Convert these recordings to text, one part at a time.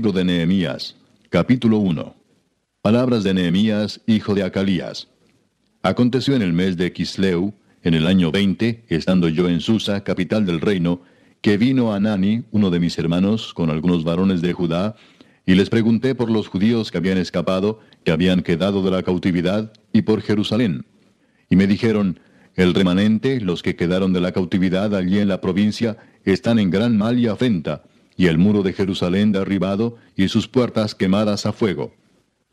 De Nehemías, capítulo 1. Palabras de Nehemías, hijo de Acalías. Aconteció en el mes de Quisleu, en el año 20, estando yo en Susa, capital del reino, que vino Anani, uno de mis hermanos, con algunos varones de Judá, y les pregunté por los judíos que habían escapado, que habían quedado de la cautividad, y por Jerusalén. Y me dijeron, el remanente, los que quedaron de la cautividad allí en la provincia, están en gran mal y afrenta, y el muro de Jerusalén derribado, y sus puertas quemadas a fuego.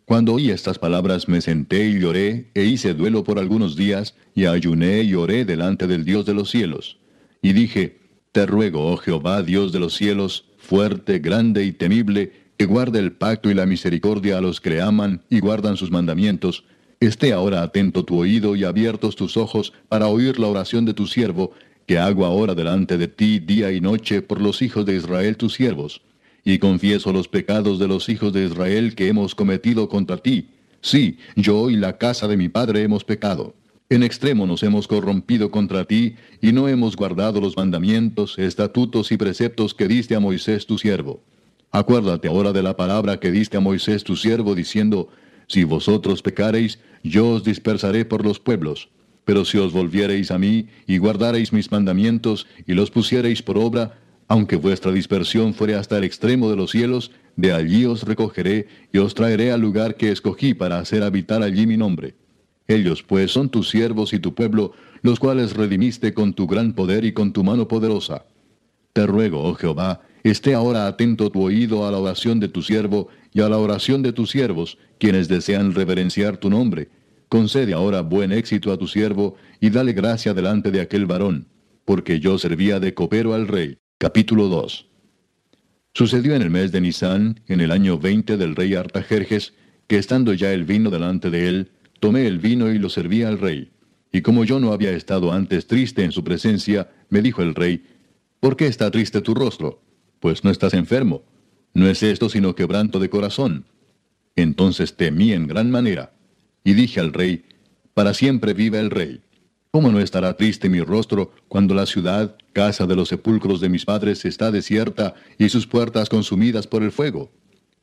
Cuando oí estas palabras me senté y lloré, e hice duelo por algunos días, y ayuné y oré delante del Dios de los cielos. Y dije, Te ruego, oh Jehová, Dios de los cielos, fuerte, grande y temible, que guarde el pacto y la misericordia a los que le aman y guardan sus mandamientos, esté ahora atento tu oído y abiertos tus ojos para oír la oración de tu siervo, que hago ahora delante de ti día y noche por los hijos de Israel tus siervos. Y confieso los pecados de los hijos de Israel que hemos cometido contra ti. Sí, yo y la casa de mi padre hemos pecado. En extremo nos hemos corrompido contra ti, y no hemos guardado los mandamientos, estatutos y preceptos que diste a Moisés tu siervo. Acuérdate ahora de la palabra que diste a Moisés tu siervo, diciendo, Si vosotros pecareis, yo os dispersaré por los pueblos. Pero si os volviereis a mí, y guardareis mis mandamientos, y los pusiereis por obra, aunque vuestra dispersión fuere hasta el extremo de los cielos, de allí os recogeré, y os traeré al lugar que escogí para hacer habitar allí mi nombre. Ellos pues son tus siervos y tu pueblo, los cuales redimiste con tu gran poder y con tu mano poderosa. Te ruego, oh Jehová, esté ahora atento tu oído a la oración de tu siervo y a la oración de tus siervos, quienes desean reverenciar tu nombre. Concede ahora buen éxito a tu siervo y dale gracia delante de aquel varón, porque yo servía de copero al rey. Capítulo 2 Sucedió en el mes de Nisán, en el año veinte del rey Artajerjes, que estando ya el vino delante de él, tomé el vino y lo serví al rey. Y como yo no había estado antes triste en su presencia, me dijo el rey, ¿por qué está triste tu rostro? Pues no estás enfermo. No es esto sino quebranto de corazón. Entonces temí en gran manera. Y dije al rey, para siempre viva el rey. ¿Cómo no estará triste mi rostro cuando la ciudad, casa de los sepulcros de mis padres, está desierta y sus puertas consumidas por el fuego?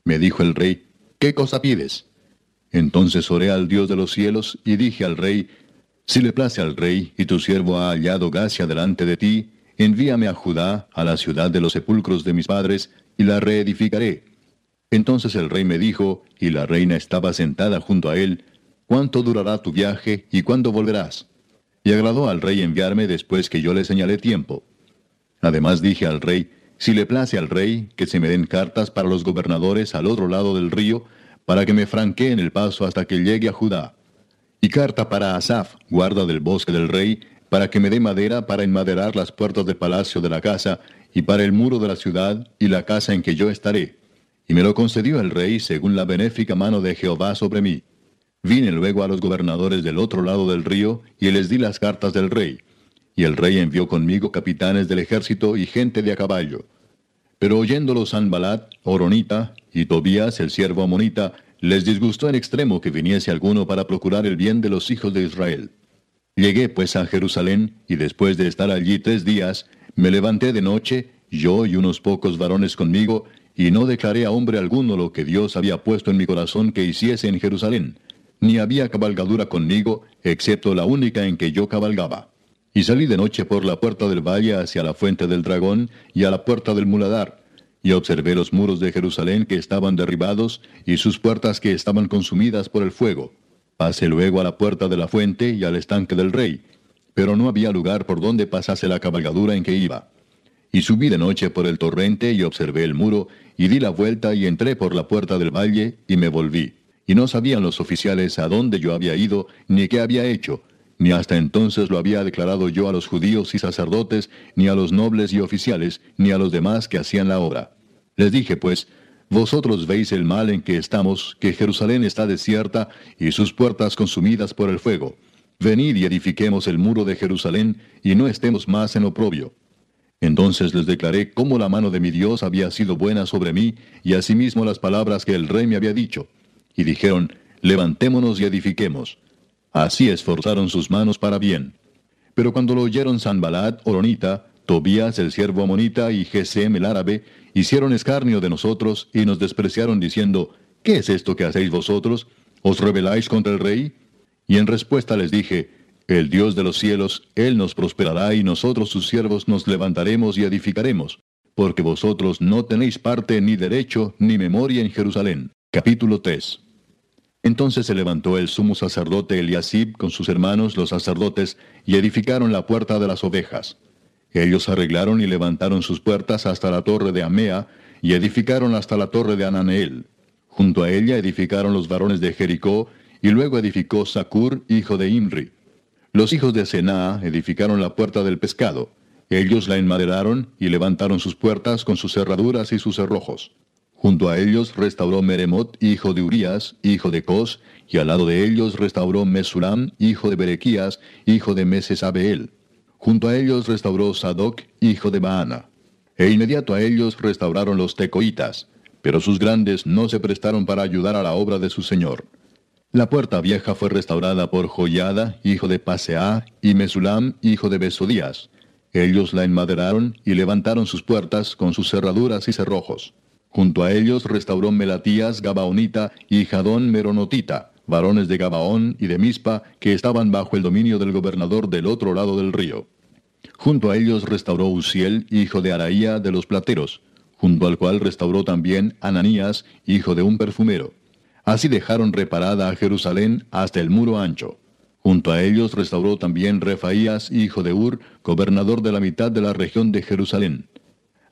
Me dijo el rey, ¿qué cosa pides? Entonces oré al Dios de los cielos y dije al rey, Si le place al rey y tu siervo ha hallado gracia delante de ti, envíame a Judá, a la ciudad de los sepulcros de mis padres, y la reedificaré. Entonces el rey me dijo, y la reina estaba sentada junto a él, ¿cuánto durará tu viaje y cuándo volverás? Y agradó al rey enviarme después que yo le señalé tiempo. Además dije al rey, si le place al rey, que se me den cartas para los gobernadores al otro lado del río, para que me franqueen el paso hasta que llegue a Judá. Y carta para Asaf, guarda del bosque del rey, para que me dé madera para enmaderar las puertas del palacio de la casa, y para el muro de la ciudad, y la casa en que yo estaré. Y me lo concedió el rey según la benéfica mano de Jehová sobre mí. Vine luego a los gobernadores del otro lado del río, y les di las cartas del rey. Y el rey envió conmigo capitanes del ejército y gente de a caballo. Pero oyéndolo Sanbalat, Oronita, y Tobías, el siervo amonita, les disgustó en extremo que viniese alguno para procurar el bien de los hijos de Israel. Llegué pues a Jerusalén, y después de estar allí tres días, me levanté de noche, yo y unos pocos varones conmigo, y no declaré a hombre alguno lo que Dios había puesto en mi corazón que hiciese en Jerusalén, ni había cabalgadura conmigo, excepto la única en que yo cabalgaba. Y salí de noche por la puerta del valle hacia la fuente del dragón y a la puerta del muladar, y observé los muros de Jerusalén que estaban derribados y sus puertas que estaban consumidas por el fuego. Pasé luego a la puerta de la fuente y al estanque del rey, pero no había lugar por donde pasase la cabalgadura en que iba. Y subí de noche por el torrente y observé el muro, y di la vuelta y entré por la puerta del valle y me volví. Y no sabían los oficiales a dónde yo había ido, ni qué había hecho, ni hasta entonces lo había declarado yo a los judíos y sacerdotes, ni a los nobles y oficiales, ni a los demás que hacían la obra. Les dije, pues, vosotros veis el mal en que estamos, que Jerusalén está desierta y sus puertas consumidas por el fuego. Venid y edifiquemos el muro de Jerusalén, y no estemos más en oprobio. Entonces les declaré cómo la mano de mi Dios había sido buena sobre mí, y asimismo las palabras que el rey me había dicho. Y dijeron, levantémonos y edifiquemos. Así esforzaron sus manos para bien. Pero cuando lo oyeron Sanbalat, Oronita, Tobías el siervo amonita y Gesem el árabe, hicieron escarnio de nosotros y nos despreciaron diciendo, ¿qué es esto que hacéis vosotros? ¿Os rebeláis contra el rey? Y en respuesta les dije, el Dios de los cielos, Él nos prosperará y nosotros sus siervos nos levantaremos y edificaremos, porque vosotros no tenéis parte ni derecho ni memoria en Jerusalén. Capítulo 3 entonces se levantó el sumo sacerdote Eliasib con sus hermanos los sacerdotes y edificaron la puerta de las ovejas. Ellos arreglaron y levantaron sus puertas hasta la torre de Amea y edificaron hasta la torre de Ananeel. Junto a ella edificaron los varones de Jericó y luego edificó Sacur, hijo de Imri. Los hijos de Senaa edificaron la puerta del pescado. Ellos la enmaderaron y levantaron sus puertas con sus cerraduras y sus cerrojos. Junto a ellos restauró Meremot, hijo de Urías, hijo de Cos, y al lado de ellos restauró Mesulam, hijo de Berequías, hijo de Mesesabeel. Junto a ellos restauró Sadoc, hijo de Baana. E inmediato a ellos restauraron los tecoitas, pero sus grandes no se prestaron para ayudar a la obra de su señor. La puerta vieja fue restaurada por Joyada, hijo de Paseá, y Mesulam, hijo de Besodías. Ellos la enmaderaron y levantaron sus puertas con sus cerraduras y cerrojos. Junto a ellos restauró Melatías Gabaonita y Jadón Meronotita, varones de Gabaón y de Mispa, que estaban bajo el dominio del gobernador del otro lado del río. Junto a ellos restauró Uziel, hijo de Araía de los plateros, junto al cual restauró también Ananías, hijo de un perfumero. Así dejaron reparada a Jerusalén hasta el muro ancho. Junto a ellos restauró también Refaías, hijo de Ur, gobernador de la mitad de la región de Jerusalén.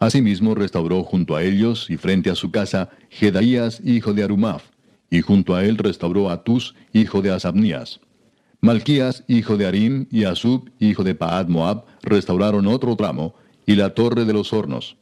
Asimismo restauró junto a ellos y frente a su casa Jedaías, hijo de Arumaf, y junto a él restauró a Tus, hijo de Asabnías. Malquías, hijo de Arim, y Asub, hijo de Paad Moab, restauraron otro tramo, y la torre de los hornos.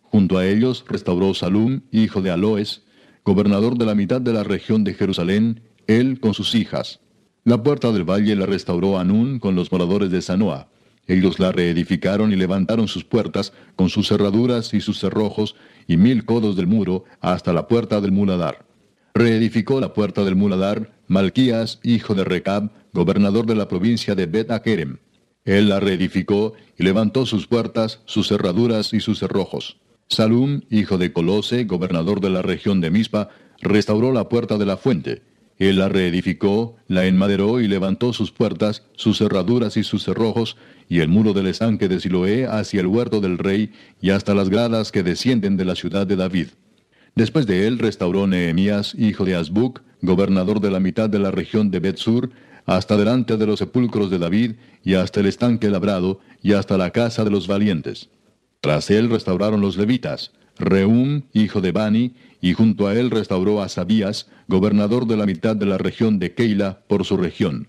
Junto a ellos restauró Salum, hijo de Aloes, gobernador de la mitad de la región de Jerusalén, él con sus hijas. La puerta del valle la restauró Anún con los moradores de Sanoa. Ellos la reedificaron y levantaron sus puertas con sus cerraduras y sus cerrojos y mil codos del muro hasta la puerta del muladar. Reedificó la puerta del muladar Malquías, hijo de Recab, gobernador de la provincia de Bet Akerem. Él la reedificó y levantó sus puertas, sus cerraduras y sus cerrojos. Salum, hijo de Colose, gobernador de la región de Mispa, restauró la puerta de la fuente. Él la reedificó, la enmaderó y levantó sus puertas, sus cerraduras y sus cerrojos, y el muro del estanque de Siloé hacia el huerto del rey y hasta las gradas que descienden de la ciudad de David. Después de él restauró Nehemías, hijo de Azbuc, gobernador de la mitad de la región de Betsur, hasta delante de los sepulcros de David, y hasta el estanque labrado, y hasta la casa de los valientes. Tras él restauraron los levitas, Reum, hijo de Bani, y junto a él restauró a Sabías, gobernador de la mitad de la región de Keila, por su región.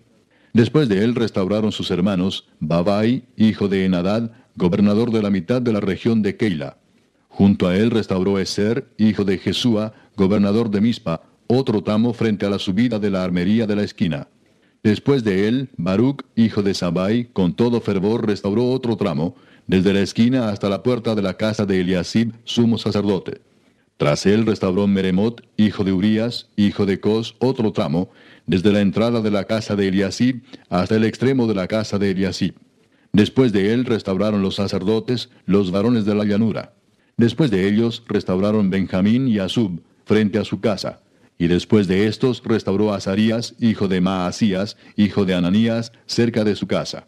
Después de él restauraron sus hermanos, Babai, hijo de Enadad, gobernador de la mitad de la región de Keila. Junto a él restauró Eser, hijo de Jesúa, gobernador de Mispa, otro tramo frente a la subida de la armería de la esquina. Después de él, Baruch, hijo de Sabai, con todo fervor restauró otro tramo, desde la esquina hasta la puerta de la casa de Eliasib, sumo sacerdote. Tras él restauró Meremot, hijo de Urías, hijo de Cos, otro tramo, desde la entrada de la casa de Eliasib hasta el extremo de la casa de Eliasib. Después de él restauraron los sacerdotes, los varones de la llanura. Después de ellos restauraron Benjamín y Asub, frente a su casa. Y después de estos restauró Azarías, hijo de Maasías, hijo de Ananías, cerca de su casa.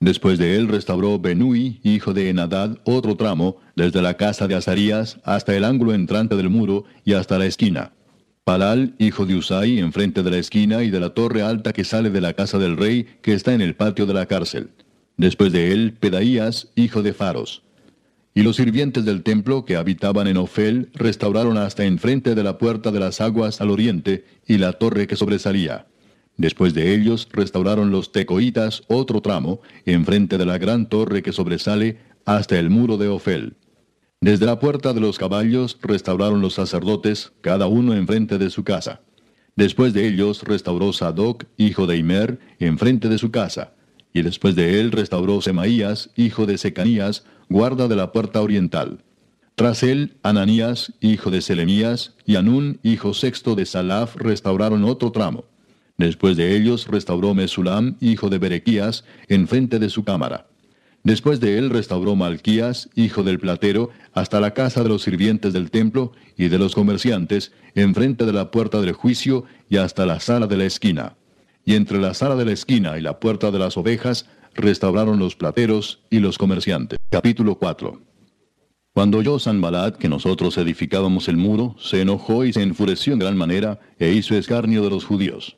Después de él restauró Benui, hijo de Enadad, otro tramo, desde la casa de Azarías hasta el ángulo entrante del muro y hasta la esquina. Palal, hijo de Usai, enfrente de la esquina y de la torre alta que sale de la casa del rey, que está en el patio de la cárcel. Después de él, Pedaías, hijo de Faros. Y los sirvientes del templo que habitaban en Ofel restauraron hasta enfrente de la puerta de las aguas al oriente y la torre que sobresalía. Después de ellos restauraron los tecoitas otro tramo, enfrente de la gran torre que sobresale hasta el muro de Ofel. Desde la puerta de los caballos restauraron los sacerdotes, cada uno enfrente de su casa. Después de ellos restauró Sadoc, hijo de Imer, enfrente de su casa. Y después de él restauró Semaías, hijo de Secanías, guarda de la puerta oriental. Tras él, Ananías, hijo de Selemías, y Anún, hijo sexto de Salaf, restauraron otro tramo. Después de ellos restauró Mesulam, hijo de Berequías, enfrente de su cámara. Después de él restauró Malquías, hijo del platero, hasta la casa de los sirvientes del templo y de los comerciantes, enfrente de la puerta del juicio y hasta la sala de la esquina. Y entre la sala de la esquina y la puerta de las ovejas restauraron los plateros y los comerciantes. Capítulo 4 Cuando oyó Sanbalat que nosotros edificábamos el muro, se enojó y se enfureció en gran manera e hizo escarnio de los judíos.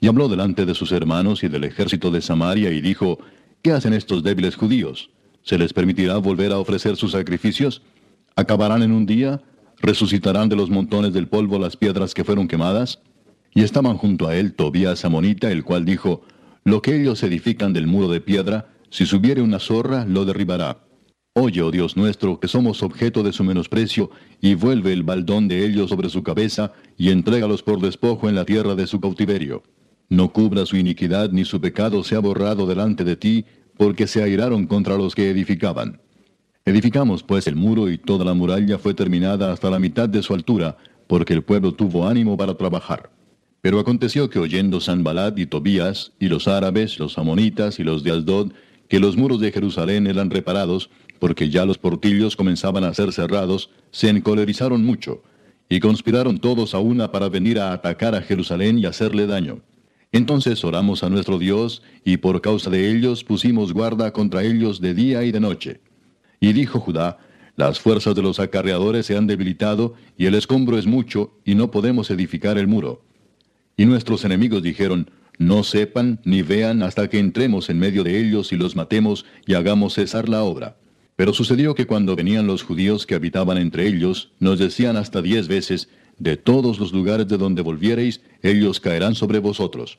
Y habló delante de sus hermanos y del ejército de Samaria y dijo, ¿Qué hacen estos débiles judíos? ¿Se les permitirá volver a ofrecer sus sacrificios? ¿Acabarán en un día? ¿Resucitarán de los montones del polvo las piedras que fueron quemadas? Y estaban junto a él Tobías Amonita, el cual dijo, Lo que ellos edifican del muro de piedra, si subiere una zorra, lo derribará. Oye, oh Dios nuestro, que somos objeto de su menosprecio, y vuelve el baldón de ellos sobre su cabeza, y entrégalos por despojo en la tierra de su cautiverio. No cubra su iniquidad ni su pecado sea borrado delante de ti, porque se airaron contra los que edificaban. Edificamos pues el muro y toda la muralla fue terminada hasta la mitad de su altura, porque el pueblo tuvo ánimo para trabajar. Pero aconteció que oyendo Sanbalad y Tobías, y los árabes, los amonitas y los de Asdod, que los muros de Jerusalén eran reparados, porque ya los portillos comenzaban a ser cerrados, se encolerizaron mucho, y conspiraron todos a una para venir a atacar a Jerusalén y hacerle daño. Entonces oramos a nuestro Dios, y por causa de ellos pusimos guarda contra ellos de día y de noche. Y dijo Judá, las fuerzas de los acarreadores se han debilitado, y el escombro es mucho, y no podemos edificar el muro. Y nuestros enemigos dijeron, no sepan ni vean hasta que entremos en medio de ellos y los matemos y hagamos cesar la obra. Pero sucedió que cuando venían los judíos que habitaban entre ellos, nos decían hasta diez veces, de todos los lugares de donde volviereis, ellos caerán sobre vosotros.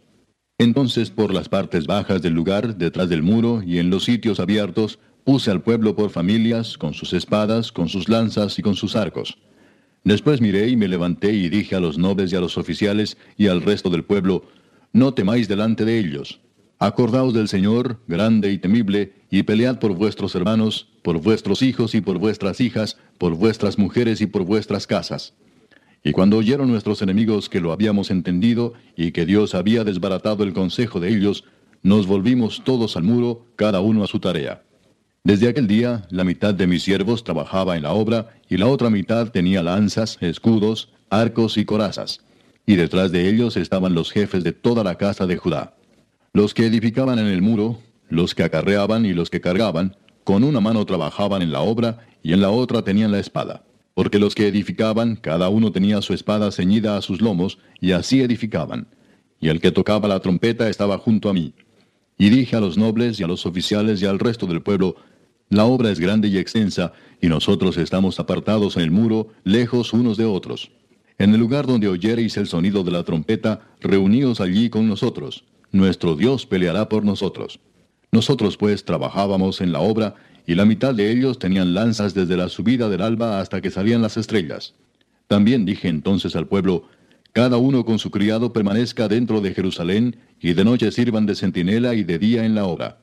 Entonces por las partes bajas del lugar, detrás del muro y en los sitios abiertos, puse al pueblo por familias, con sus espadas, con sus lanzas y con sus arcos. Después miré y me levanté y dije a los nobles y a los oficiales y al resto del pueblo, no temáis delante de ellos. Acordaos del Señor, grande y temible, y pelead por vuestros hermanos, por vuestros hijos y por vuestras hijas, por vuestras mujeres y por vuestras casas. Y cuando oyeron nuestros enemigos que lo habíamos entendido y que Dios había desbaratado el consejo de ellos, nos volvimos todos al muro, cada uno a su tarea. Desde aquel día, la mitad de mis siervos trabajaba en la obra y la otra mitad tenía lanzas, escudos, arcos y corazas. Y detrás de ellos estaban los jefes de toda la casa de Judá. Los que edificaban en el muro, los que acarreaban y los que cargaban, con una mano trabajaban en la obra y en la otra tenían la espada porque los que edificaban, cada uno tenía su espada ceñida a sus lomos, y así edificaban. Y el que tocaba la trompeta estaba junto a mí. Y dije a los nobles y a los oficiales y al resto del pueblo, la obra es grande y extensa, y nosotros estamos apartados en el muro, lejos unos de otros. En el lugar donde oyereis el sonido de la trompeta, reuníos allí con nosotros. Nuestro Dios peleará por nosotros. Nosotros pues trabajábamos en la obra, y la mitad de ellos tenían lanzas desde la subida del alba hasta que salían las estrellas. También dije entonces al pueblo, cada uno con su criado permanezca dentro de Jerusalén, y de noche sirvan de centinela y de día en la obra.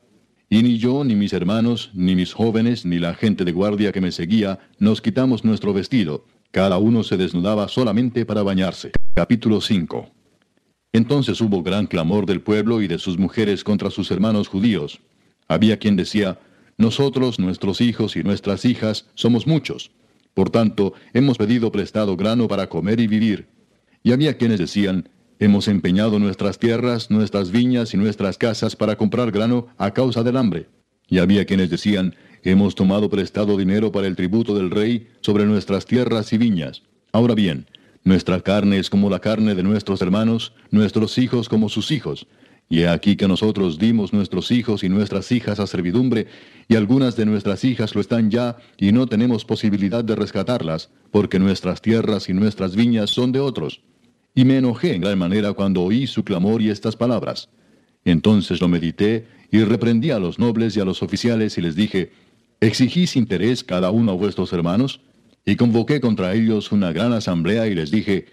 Y ni yo, ni mis hermanos, ni mis jóvenes, ni la gente de guardia que me seguía, nos quitamos nuestro vestido. Cada uno se desnudaba solamente para bañarse. Capítulo 5 Entonces hubo gran clamor del pueblo y de sus mujeres contra sus hermanos judíos. Había quien decía, nosotros, nuestros hijos y nuestras hijas, somos muchos. Por tanto, hemos pedido prestado grano para comer y vivir. Y había quienes decían, hemos empeñado nuestras tierras, nuestras viñas y nuestras casas para comprar grano a causa del hambre. Y había quienes decían, hemos tomado prestado dinero para el tributo del rey sobre nuestras tierras y viñas. Ahora bien, nuestra carne es como la carne de nuestros hermanos, nuestros hijos como sus hijos, y he aquí que nosotros dimos nuestros hijos y nuestras hijas a servidumbre, y algunas de nuestras hijas lo están ya, y no tenemos posibilidad de rescatarlas, porque nuestras tierras y nuestras viñas son de otros. Y me enojé en gran manera cuando oí su clamor y estas palabras. Entonces lo medité y reprendí a los nobles y a los oficiales y les dije, ¿exigís interés cada uno a vuestros hermanos? Y convoqué contra ellos una gran asamblea y les dije,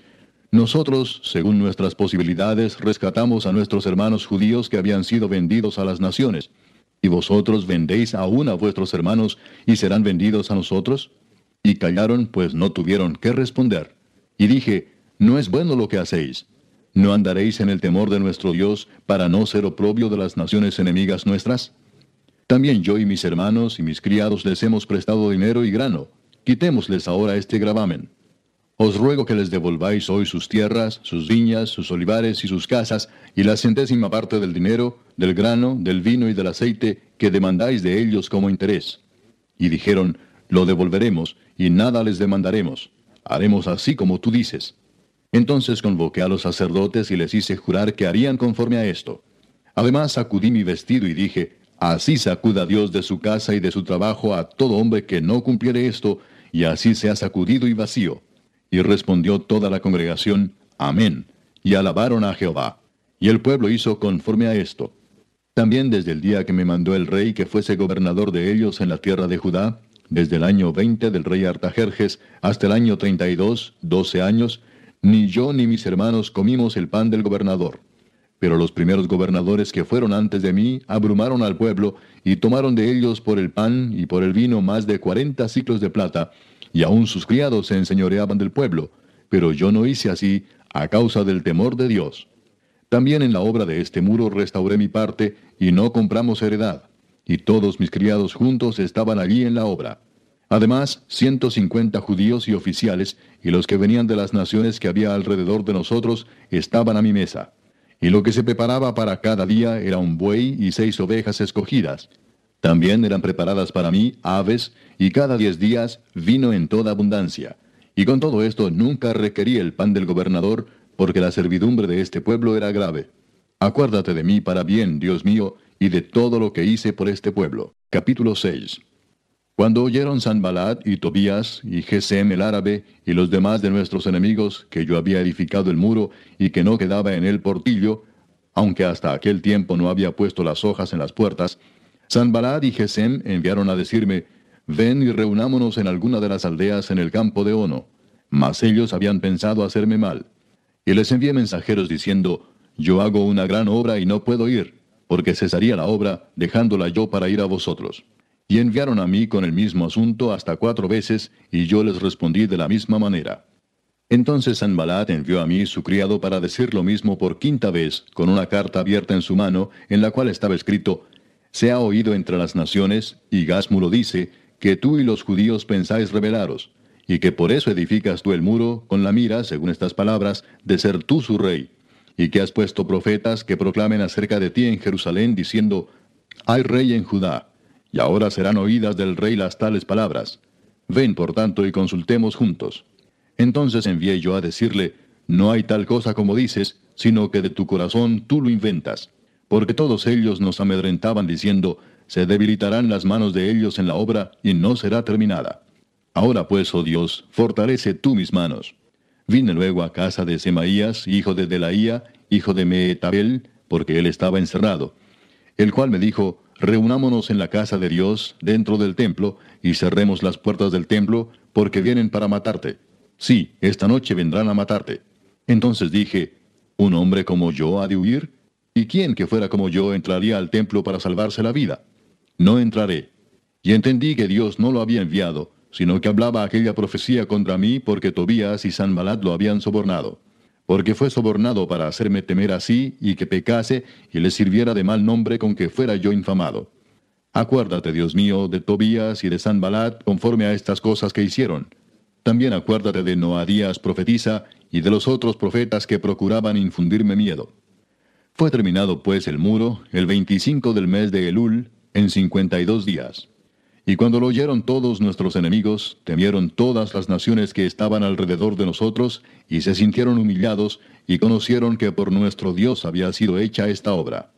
nosotros, según nuestras posibilidades, rescatamos a nuestros hermanos judíos que habían sido vendidos a las naciones. ¿Y vosotros vendéis aún a vuestros hermanos y serán vendidos a nosotros? Y callaron, pues no tuvieron qué responder. Y dije, no es bueno lo que hacéis. ¿No andaréis en el temor de nuestro Dios para no ser oprobio de las naciones enemigas nuestras? También yo y mis hermanos y mis criados les hemos prestado dinero y grano. Quitémosles ahora este gravamen. Os ruego que les devolváis hoy sus tierras, sus viñas, sus olivares y sus casas, y la centésima parte del dinero, del grano, del vino y del aceite que demandáis de ellos como interés. Y dijeron, Lo devolveremos, y nada les demandaremos. Haremos así como tú dices. Entonces convoqué a los sacerdotes y les hice jurar que harían conforme a esto. Además sacudí mi vestido y dije, Así sacuda Dios de su casa y de su trabajo a todo hombre que no cumpliere esto, y así sea sacudido y vacío. Y respondió toda la congregación, Amén, y alabaron a Jehová. Y el pueblo hizo conforme a esto. También desde el día que me mandó el rey que fuese gobernador de ellos en la tierra de Judá, desde el año 20 del rey Artajerjes hasta el año 32, doce años, ni yo ni mis hermanos comimos el pan del gobernador. Pero los primeros gobernadores que fueron antes de mí abrumaron al pueblo y tomaron de ellos por el pan y por el vino más de cuarenta ciclos de plata, y aun sus criados se enseñoreaban del pueblo. Pero yo no hice así a causa del temor de Dios. También en la obra de este muro restauré mi parte y no compramos heredad, y todos mis criados juntos estaban allí en la obra. Además, ciento cincuenta judíos y oficiales, y los que venían de las naciones que había alrededor de nosotros, estaban a mi mesa. Y lo que se preparaba para cada día era un buey y seis ovejas escogidas. También eran preparadas para mí aves, y cada diez días vino en toda abundancia. Y con todo esto nunca requerí el pan del gobernador, porque la servidumbre de este pueblo era grave. Acuérdate de mí para bien, Dios mío, y de todo lo que hice por este pueblo. Capítulo 6 cuando oyeron Sanbalat y Tobías y Gesem el árabe y los demás de nuestros enemigos que yo había edificado el muro y que no quedaba en él portillo, aunque hasta aquel tiempo no había puesto las hojas en las puertas, Sanbalat y Gesem enviaron a decirme, ven y reunámonos en alguna de las aldeas en el campo de Ono. Mas ellos habían pensado hacerme mal. Y les envié mensajeros diciendo, yo hago una gran obra y no puedo ir, porque cesaría la obra, dejándola yo para ir a vosotros. Y enviaron a mí con el mismo asunto hasta cuatro veces, y yo les respondí de la misma manera. Entonces Sanbalat envió a mí su criado para decir lo mismo por quinta vez, con una carta abierta en su mano, en la cual estaba escrito, Se ha oído entre las naciones, y Gasmu lo dice, que tú y los judíos pensáis rebelaros, y que por eso edificas tú el muro, con la mira, según estas palabras, de ser tú su rey, y que has puesto profetas que proclamen acerca de ti en Jerusalén, diciendo, Hay rey en Judá y ahora serán oídas del rey las tales palabras. Ven, por tanto, y consultemos juntos. Entonces envié yo a decirle, no hay tal cosa como dices, sino que de tu corazón tú lo inventas. Porque todos ellos nos amedrentaban diciendo, se debilitarán las manos de ellos en la obra y no será terminada. Ahora pues, oh Dios, fortalece tú mis manos. Vine luego a casa de Semaías, hijo de Delaía, hijo de Meetabel, porque él estaba encerrado, el cual me dijo, reunámonos en la casa de Dios, dentro del templo, y cerremos las puertas del templo, porque vienen para matarte. Sí, esta noche vendrán a matarte. Entonces dije, ¿un hombre como yo ha de huir? ¿Y quién que fuera como yo entraría al templo para salvarse la vida? No entraré. Y entendí que Dios no lo había enviado, sino que hablaba aquella profecía contra mí porque Tobías y Sanbalat lo habían sobornado porque fue sobornado para hacerme temer así y que pecase y le sirviera de mal nombre con que fuera yo infamado. Acuérdate, Dios mío, de Tobías y de Sanbalat conforme a estas cosas que hicieron. También acuérdate de Noadías profetiza y de los otros profetas que procuraban infundirme miedo. Fue terminado pues el muro el veinticinco del mes de Elul en cincuenta y dos días. Y cuando lo oyeron todos nuestros enemigos, temieron todas las naciones que estaban alrededor de nosotros, y se sintieron humillados, y conocieron que por nuestro Dios había sido hecha esta obra.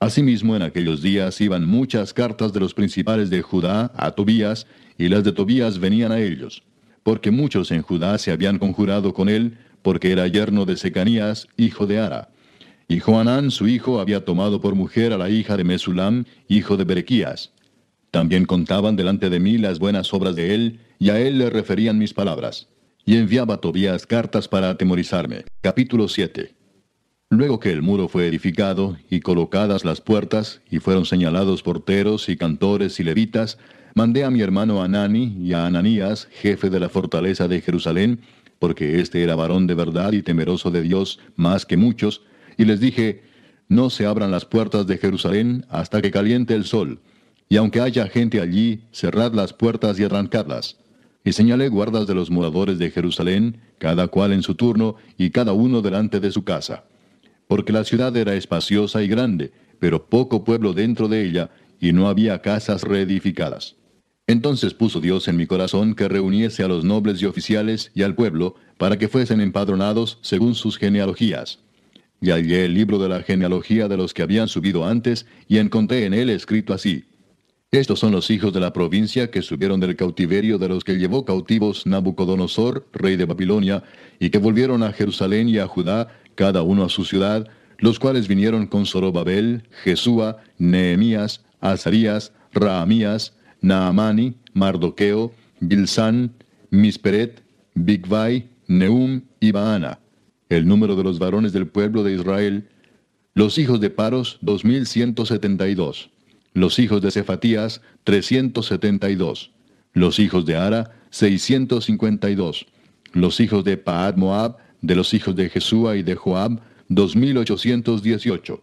Asimismo, en aquellos días iban muchas cartas de los principales de Judá a Tobías, y las de Tobías venían a ellos, porque muchos en Judá se habían conjurado con él, porque era yerno de Secanías, hijo de Ara. Y Joanán, su hijo, había tomado por mujer a la hija de Mesulam, hijo de Berequías. También contaban delante de mí las buenas obras de él, y a él le referían mis palabras. Y enviaba Tobías cartas para atemorizarme. Capítulo 7. Luego que el muro fue edificado, y colocadas las puertas, y fueron señalados porteros y cantores y levitas, mandé a mi hermano Anani y a Ananías, jefe de la fortaleza de Jerusalén, porque éste era varón de verdad y temeroso de Dios más que muchos, y les dije, no se abran las puertas de Jerusalén hasta que caliente el sol, y aunque haya gente allí, cerrad las puertas y arrancadlas. Y señalé guardas de los moradores de Jerusalén, cada cual en su turno, y cada uno delante de su casa. Porque la ciudad era espaciosa y grande, pero poco pueblo dentro de ella, y no había casas reedificadas. Entonces puso Dios en mi corazón que reuniese a los nobles y oficiales y al pueblo, para que fuesen empadronados según sus genealogías y hallé el libro de la genealogía de los que habían subido antes, y encontré en él escrito así. Estos son los hijos de la provincia que subieron del cautiverio de los que llevó cautivos Nabucodonosor, rey de Babilonia, y que volvieron a Jerusalén y a Judá, cada uno a su ciudad, los cuales vinieron con Zorobabel, Jesúa, Nehemías, Azarías, Raamías, Naamani, Mardoqueo, Bilsán, Misperet, Bigvai, Neum y Baana el número de los varones del pueblo de Israel, los hijos de Paros, 2172, los hijos de Cefatías, 372, los hijos de Ara, 652, los hijos de Paad Moab, de los hijos de Jesúa y de Joab, 2818,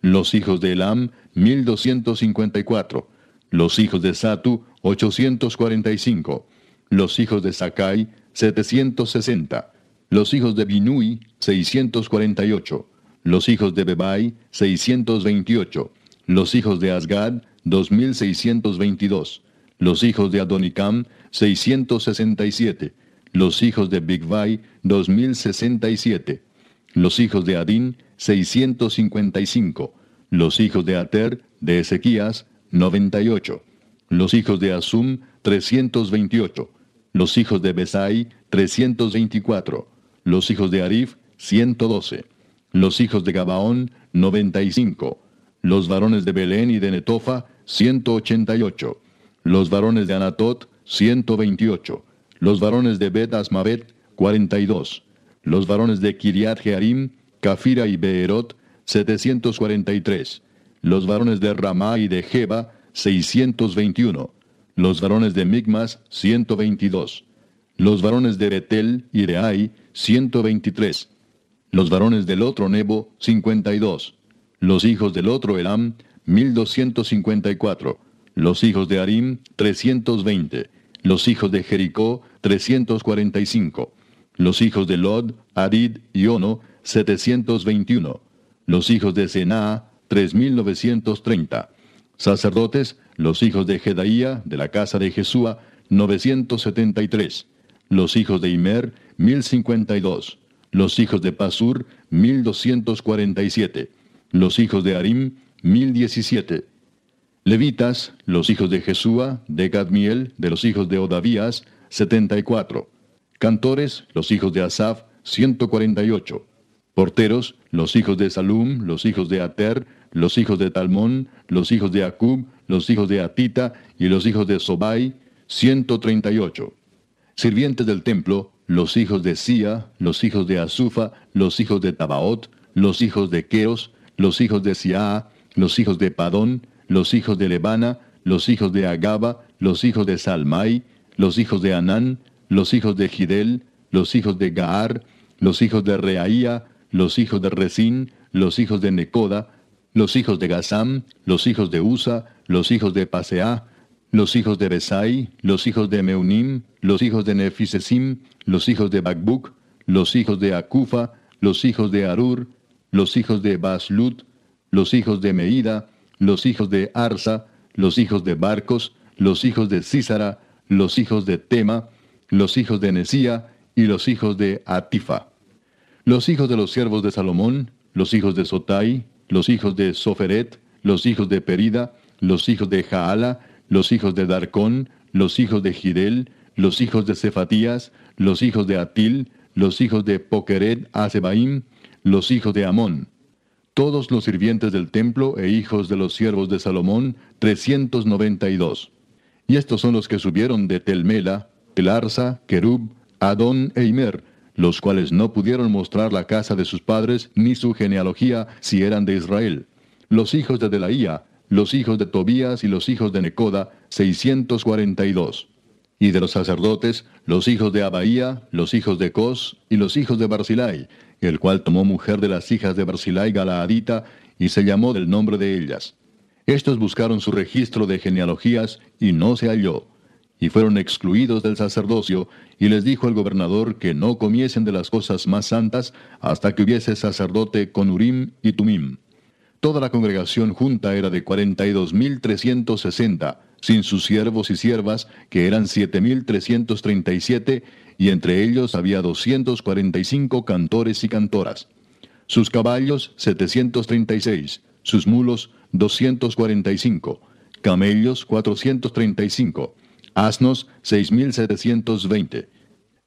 los hijos de Elam, 1254, los hijos de Satu, 845, los hijos de Sakai, 760, los hijos de Binui, 648. Los hijos de Bebai, 628. Los hijos de Asgad, 2622. Los hijos de Adonicam, 667. Los hijos de Bigvai, 2067. Los hijos de Adin, 655. Los hijos de Ater, de Ezequías, 98. Los hijos de Asum, 328. Los hijos de Besai, 324 los hijos de Arif, 112, los hijos de Gabaón, 95, los varones de Belén y de Netofa, 188, los varones de Anatot, 128, los varones de Bet Asmavet, 42, los varones de Kiriat Jearim, Cafira y Beerot, 743, los varones de Ramá y de Jeba, 621, los varones de Migmas, 122, los varones de Betel y de Ai, 123. Los varones del otro Nebo, 52. Los hijos del otro Elam, 1254. Los hijos de Arim, 320. Los hijos de Jericó, 345. Los hijos de Lod, Arid y Ono, 721. Los hijos de Senaa, 3930. Sacerdotes, los hijos de Jedaía, de la casa de Jesúa, 973. Los hijos de Imer, 1052. Los hijos de Pasur, 1247. Los hijos de Arim, 1017. Levitas, los hijos de Jesúa, de Gadmiel, de los hijos de Odavías, 74. Cantores, los hijos de Asaf, 148. Porteros, los hijos de Salum, los hijos de Ater, los hijos de Talmón, los hijos de Acub, los hijos de Atita y los hijos de Sobai, 138. Sirvientes del templo, los hijos de Sia, los hijos de Azufa, los hijos de Tabaot, los hijos de Queos, los hijos de Siaa, los hijos de Padón, los hijos de Lebana, los hijos de Agaba, los hijos de Salmai, los hijos de Anán, los hijos de Gidel, los hijos de Gaar, los hijos de Reaía, los hijos de Resín, los hijos de Necoda, los hijos de Gazam, los hijos de Usa, los hijos de Paseá, los hijos de Besai, los hijos de Meunim, los hijos de Nefisesim, los hijos de Bagbuk, los hijos de Akufa, los hijos de Arur, los hijos de Baslut, los hijos de Meida, los hijos de Arsa, los hijos de Barcos, los hijos de Císara, los hijos de Tema, los hijos de Nesía y los hijos de Atifa. Los hijos de los siervos de Salomón, los hijos de Sotai, los hijos de Soferet, los hijos de Perida, los hijos de Jaala, los hijos de Darcón, los hijos de Gidel, los hijos de Cefatías, los hijos de Atil, los hijos de Pokeret Asebaim, los hijos de Amón. Todos los sirvientes del templo e hijos de los siervos de Salomón, trescientos noventa y dos. Y estos son los que subieron de Telmela, Elarsa, Kerub, Adón e Imer, los cuales no pudieron mostrar la casa de sus padres ni su genealogía si eran de Israel. Los hijos de Delaía, los hijos de Tobías y los hijos de Necoda, seiscientos cuarenta y dos. Y de los sacerdotes, los hijos de Abaía, los hijos de Cos y los hijos de Barzilai, el cual tomó mujer de las hijas de Barzilai Galaadita y se llamó del nombre de ellas. Estos buscaron su registro de genealogías y no se halló, y fueron excluidos del sacerdocio, y les dijo el gobernador que no comiesen de las cosas más santas hasta que hubiese sacerdote con Urim y Tumim. Toda la congregación junta era de cuarenta y dos mil trescientos sesenta, sin sus siervos y siervas, que eran siete mil trescientos treinta y siete, y entre ellos había doscientos cuarenta y cinco cantores y cantoras. Sus caballos setecientos treinta y seis, sus mulos doscientos cuarenta y cinco, camellos cuatrocientos treinta y cinco, asnos seis mil setecientos veinte.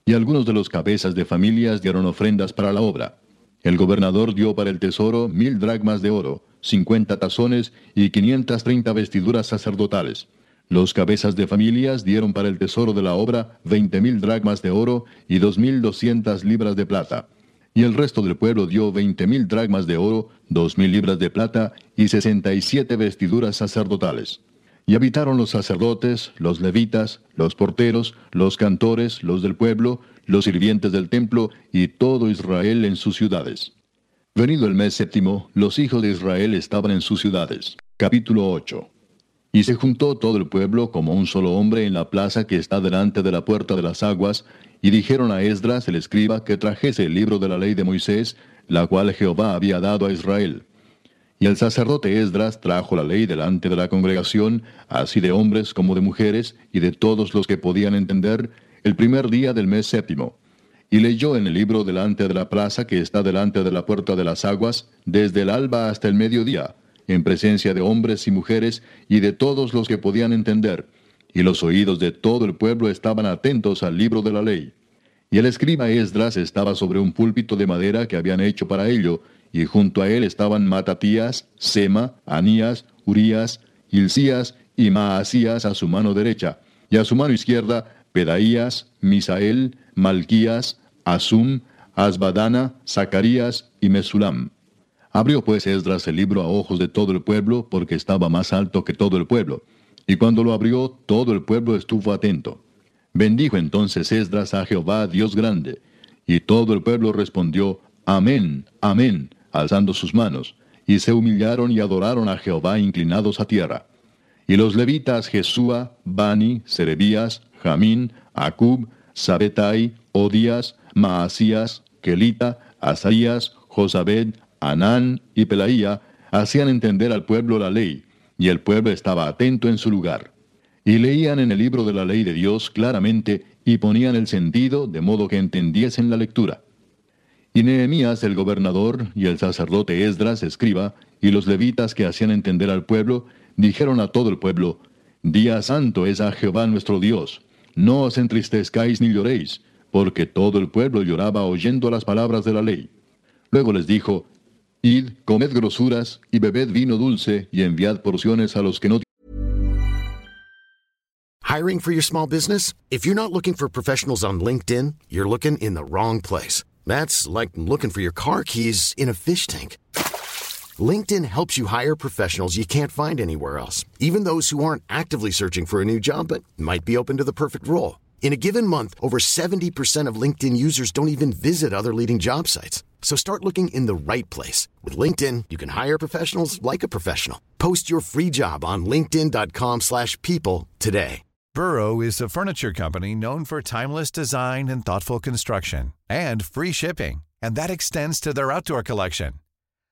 Y algunos de los cabezas de familias dieron ofrendas para la obra. El gobernador dio para el tesoro mil dracmas de oro, cincuenta tazones y quinientas treinta vestiduras sacerdotales. Los cabezas de familias dieron para el tesoro de la obra veinte mil dracmas de oro y dos mil doscientas libras de plata. Y el resto del pueblo dio veinte mil dracmas de oro, dos mil libras de plata y sesenta y siete vestiduras sacerdotales. Y habitaron los sacerdotes, los levitas, los porteros, los cantores, los del pueblo, los sirvientes del templo y todo Israel en sus ciudades. Venido el mes séptimo, los hijos de Israel estaban en sus ciudades. Capítulo 8. Y se juntó todo el pueblo como un solo hombre en la plaza que está delante de la puerta de las aguas, y dijeron a Esdras el escriba que trajese el libro de la ley de Moisés, la cual Jehová había dado a Israel. Y el sacerdote Esdras trajo la ley delante de la congregación, así de hombres como de mujeres, y de todos los que podían entender, el primer día del mes séptimo y leyó en el libro delante de la plaza que está delante de la puerta de las aguas, desde el alba hasta el mediodía, en presencia de hombres y mujeres y de todos los que podían entender, y los oídos de todo el pueblo estaban atentos al libro de la ley. Y el escriba Esdras estaba sobre un púlpito de madera que habían hecho para ello, y junto a él estaban Matatías, Sema, Anías, Urías, Hilcías y Maasías a su mano derecha, y a su mano izquierda Pedaías, Misael, Malquías, Asum, Asbadana, Zacarías y Mesulam. Abrió pues Esdras el libro a ojos de todo el pueblo, porque estaba más alto que todo el pueblo. Y cuando lo abrió, todo el pueblo estuvo atento. Bendijo entonces Esdras a Jehová, Dios grande. Y todo el pueblo respondió, Amén, Amén, alzando sus manos. Y se humillaron y adoraron a Jehová inclinados a tierra. Y los levitas Jesúa, Bani, Serebías, Jamín, Acub, Sabetai, Odías, Maasías, Kelita, Asaías, Josabed, Anán y Pelaía hacían entender al pueblo la ley, y el pueblo estaba atento en su lugar. Y leían en el libro de la ley de Dios claramente y ponían el sentido de modo que entendiesen la lectura. Y Nehemías el gobernador y el sacerdote Esdras escriba y los levitas que hacían entender al pueblo dijeron a todo el pueblo, Día santo es a Jehová nuestro Dios, no os entristezcáis ni lloréis, porque todo el pueblo lloraba oyendo las palabras de la ley. Luego les dijo, Id, comed grosuras y bebed vino dulce y enviad porciones a los que no Hiring for your small business? If you're not looking for professionals on LinkedIn, you're looking in the wrong place. That's like looking for your car keys in a fish tank. LinkedIn helps you hire professionals you can't find anywhere else, even those who aren't actively searching for a new job but might be open to the perfect role. In a given month, over 70% of LinkedIn users don't even visit other leading job sites. So start looking in the right place. With LinkedIn, you can hire professionals like a professional. Post your free job on linkedin.com slash people today. Burrow is a furniture company known for timeless design and thoughtful construction and free shipping. And that extends to their outdoor collection.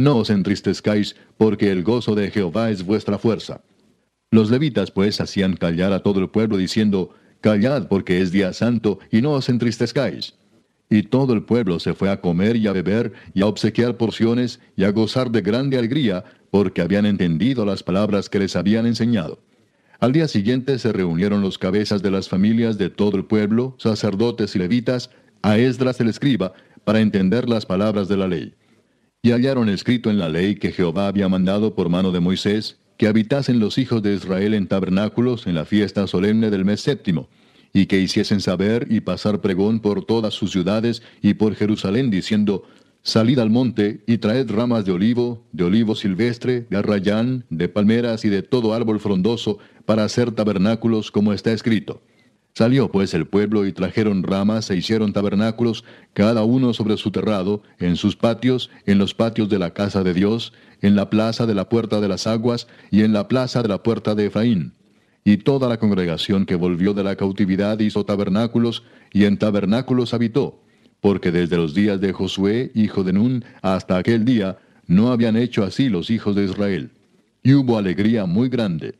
No os entristezcáis, porque el gozo de Jehová es vuestra fuerza. Los levitas pues hacían callar a todo el pueblo diciendo, Callad porque es día santo, y no os entristezcáis. Y todo el pueblo se fue a comer y a beber, y a obsequiar porciones, y a gozar de grande alegría, porque habían entendido las palabras que les habían enseñado. Al día siguiente se reunieron los cabezas de las familias de todo el pueblo, sacerdotes y levitas, a Esdras el escriba, para entender las palabras de la ley. Y hallaron escrito en la ley que Jehová había mandado por mano de Moisés, que habitasen los hijos de Israel en tabernáculos en la fiesta solemne del mes séptimo, y que hiciesen saber y pasar pregón por todas sus ciudades y por Jerusalén, diciendo, Salid al monte y traed ramas de olivo, de olivo silvestre, de arrayán, de palmeras y de todo árbol frondoso, para hacer tabernáculos como está escrito. Salió pues el pueblo y trajeron ramas e hicieron tabernáculos, cada uno sobre su terrado, en sus patios, en los patios de la casa de Dios, en la plaza de la puerta de las aguas y en la plaza de la puerta de Efraín. Y toda la congregación que volvió de la cautividad hizo tabernáculos, y en tabernáculos habitó, porque desde los días de Josué, hijo de Nun, hasta aquel día, no habían hecho así los hijos de Israel. Y hubo alegría muy grande.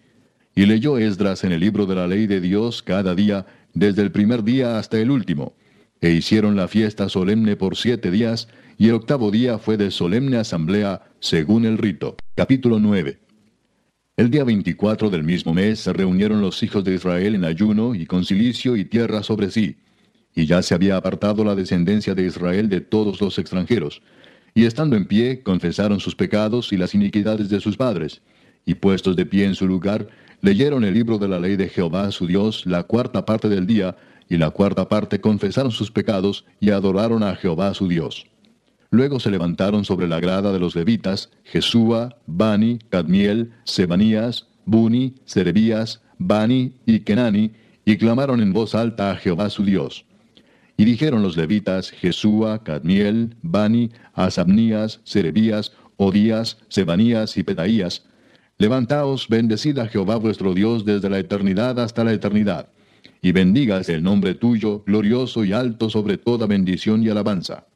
Y leyó Esdras en el libro de la ley de Dios cada día, desde el primer día hasta el último. E hicieron la fiesta solemne por siete días, y el octavo día fue de solemne asamblea, según el rito. Capítulo 9. El día 24 del mismo mes se reunieron los hijos de Israel en ayuno y con silicio y tierra sobre sí. Y ya se había apartado la descendencia de Israel de todos los extranjeros. Y estando en pie, confesaron sus pecados y las iniquidades de sus padres. Y puestos de pie en su lugar, leyeron el libro de la ley de Jehová su Dios la cuarta parte del día, y la cuarta parte confesaron sus pecados y adoraron a Jehová su Dios. Luego se levantaron sobre la grada de los levitas, Jesúa, Bani, Cadmiel, Sebanías, Buni, Serebías, Bani y Kenani, y clamaron en voz alta a Jehová su Dios. Y dijeron los levitas, Jesúa, Cadmiel, Bani, Asabnías, Serebías, Odías, Sebanías y Pedaías, Levantaos, bendecid a Jehová vuestro Dios desde la eternidad hasta la eternidad, y bendigas el nombre tuyo, glorioso y alto sobre toda bendición y alabanza.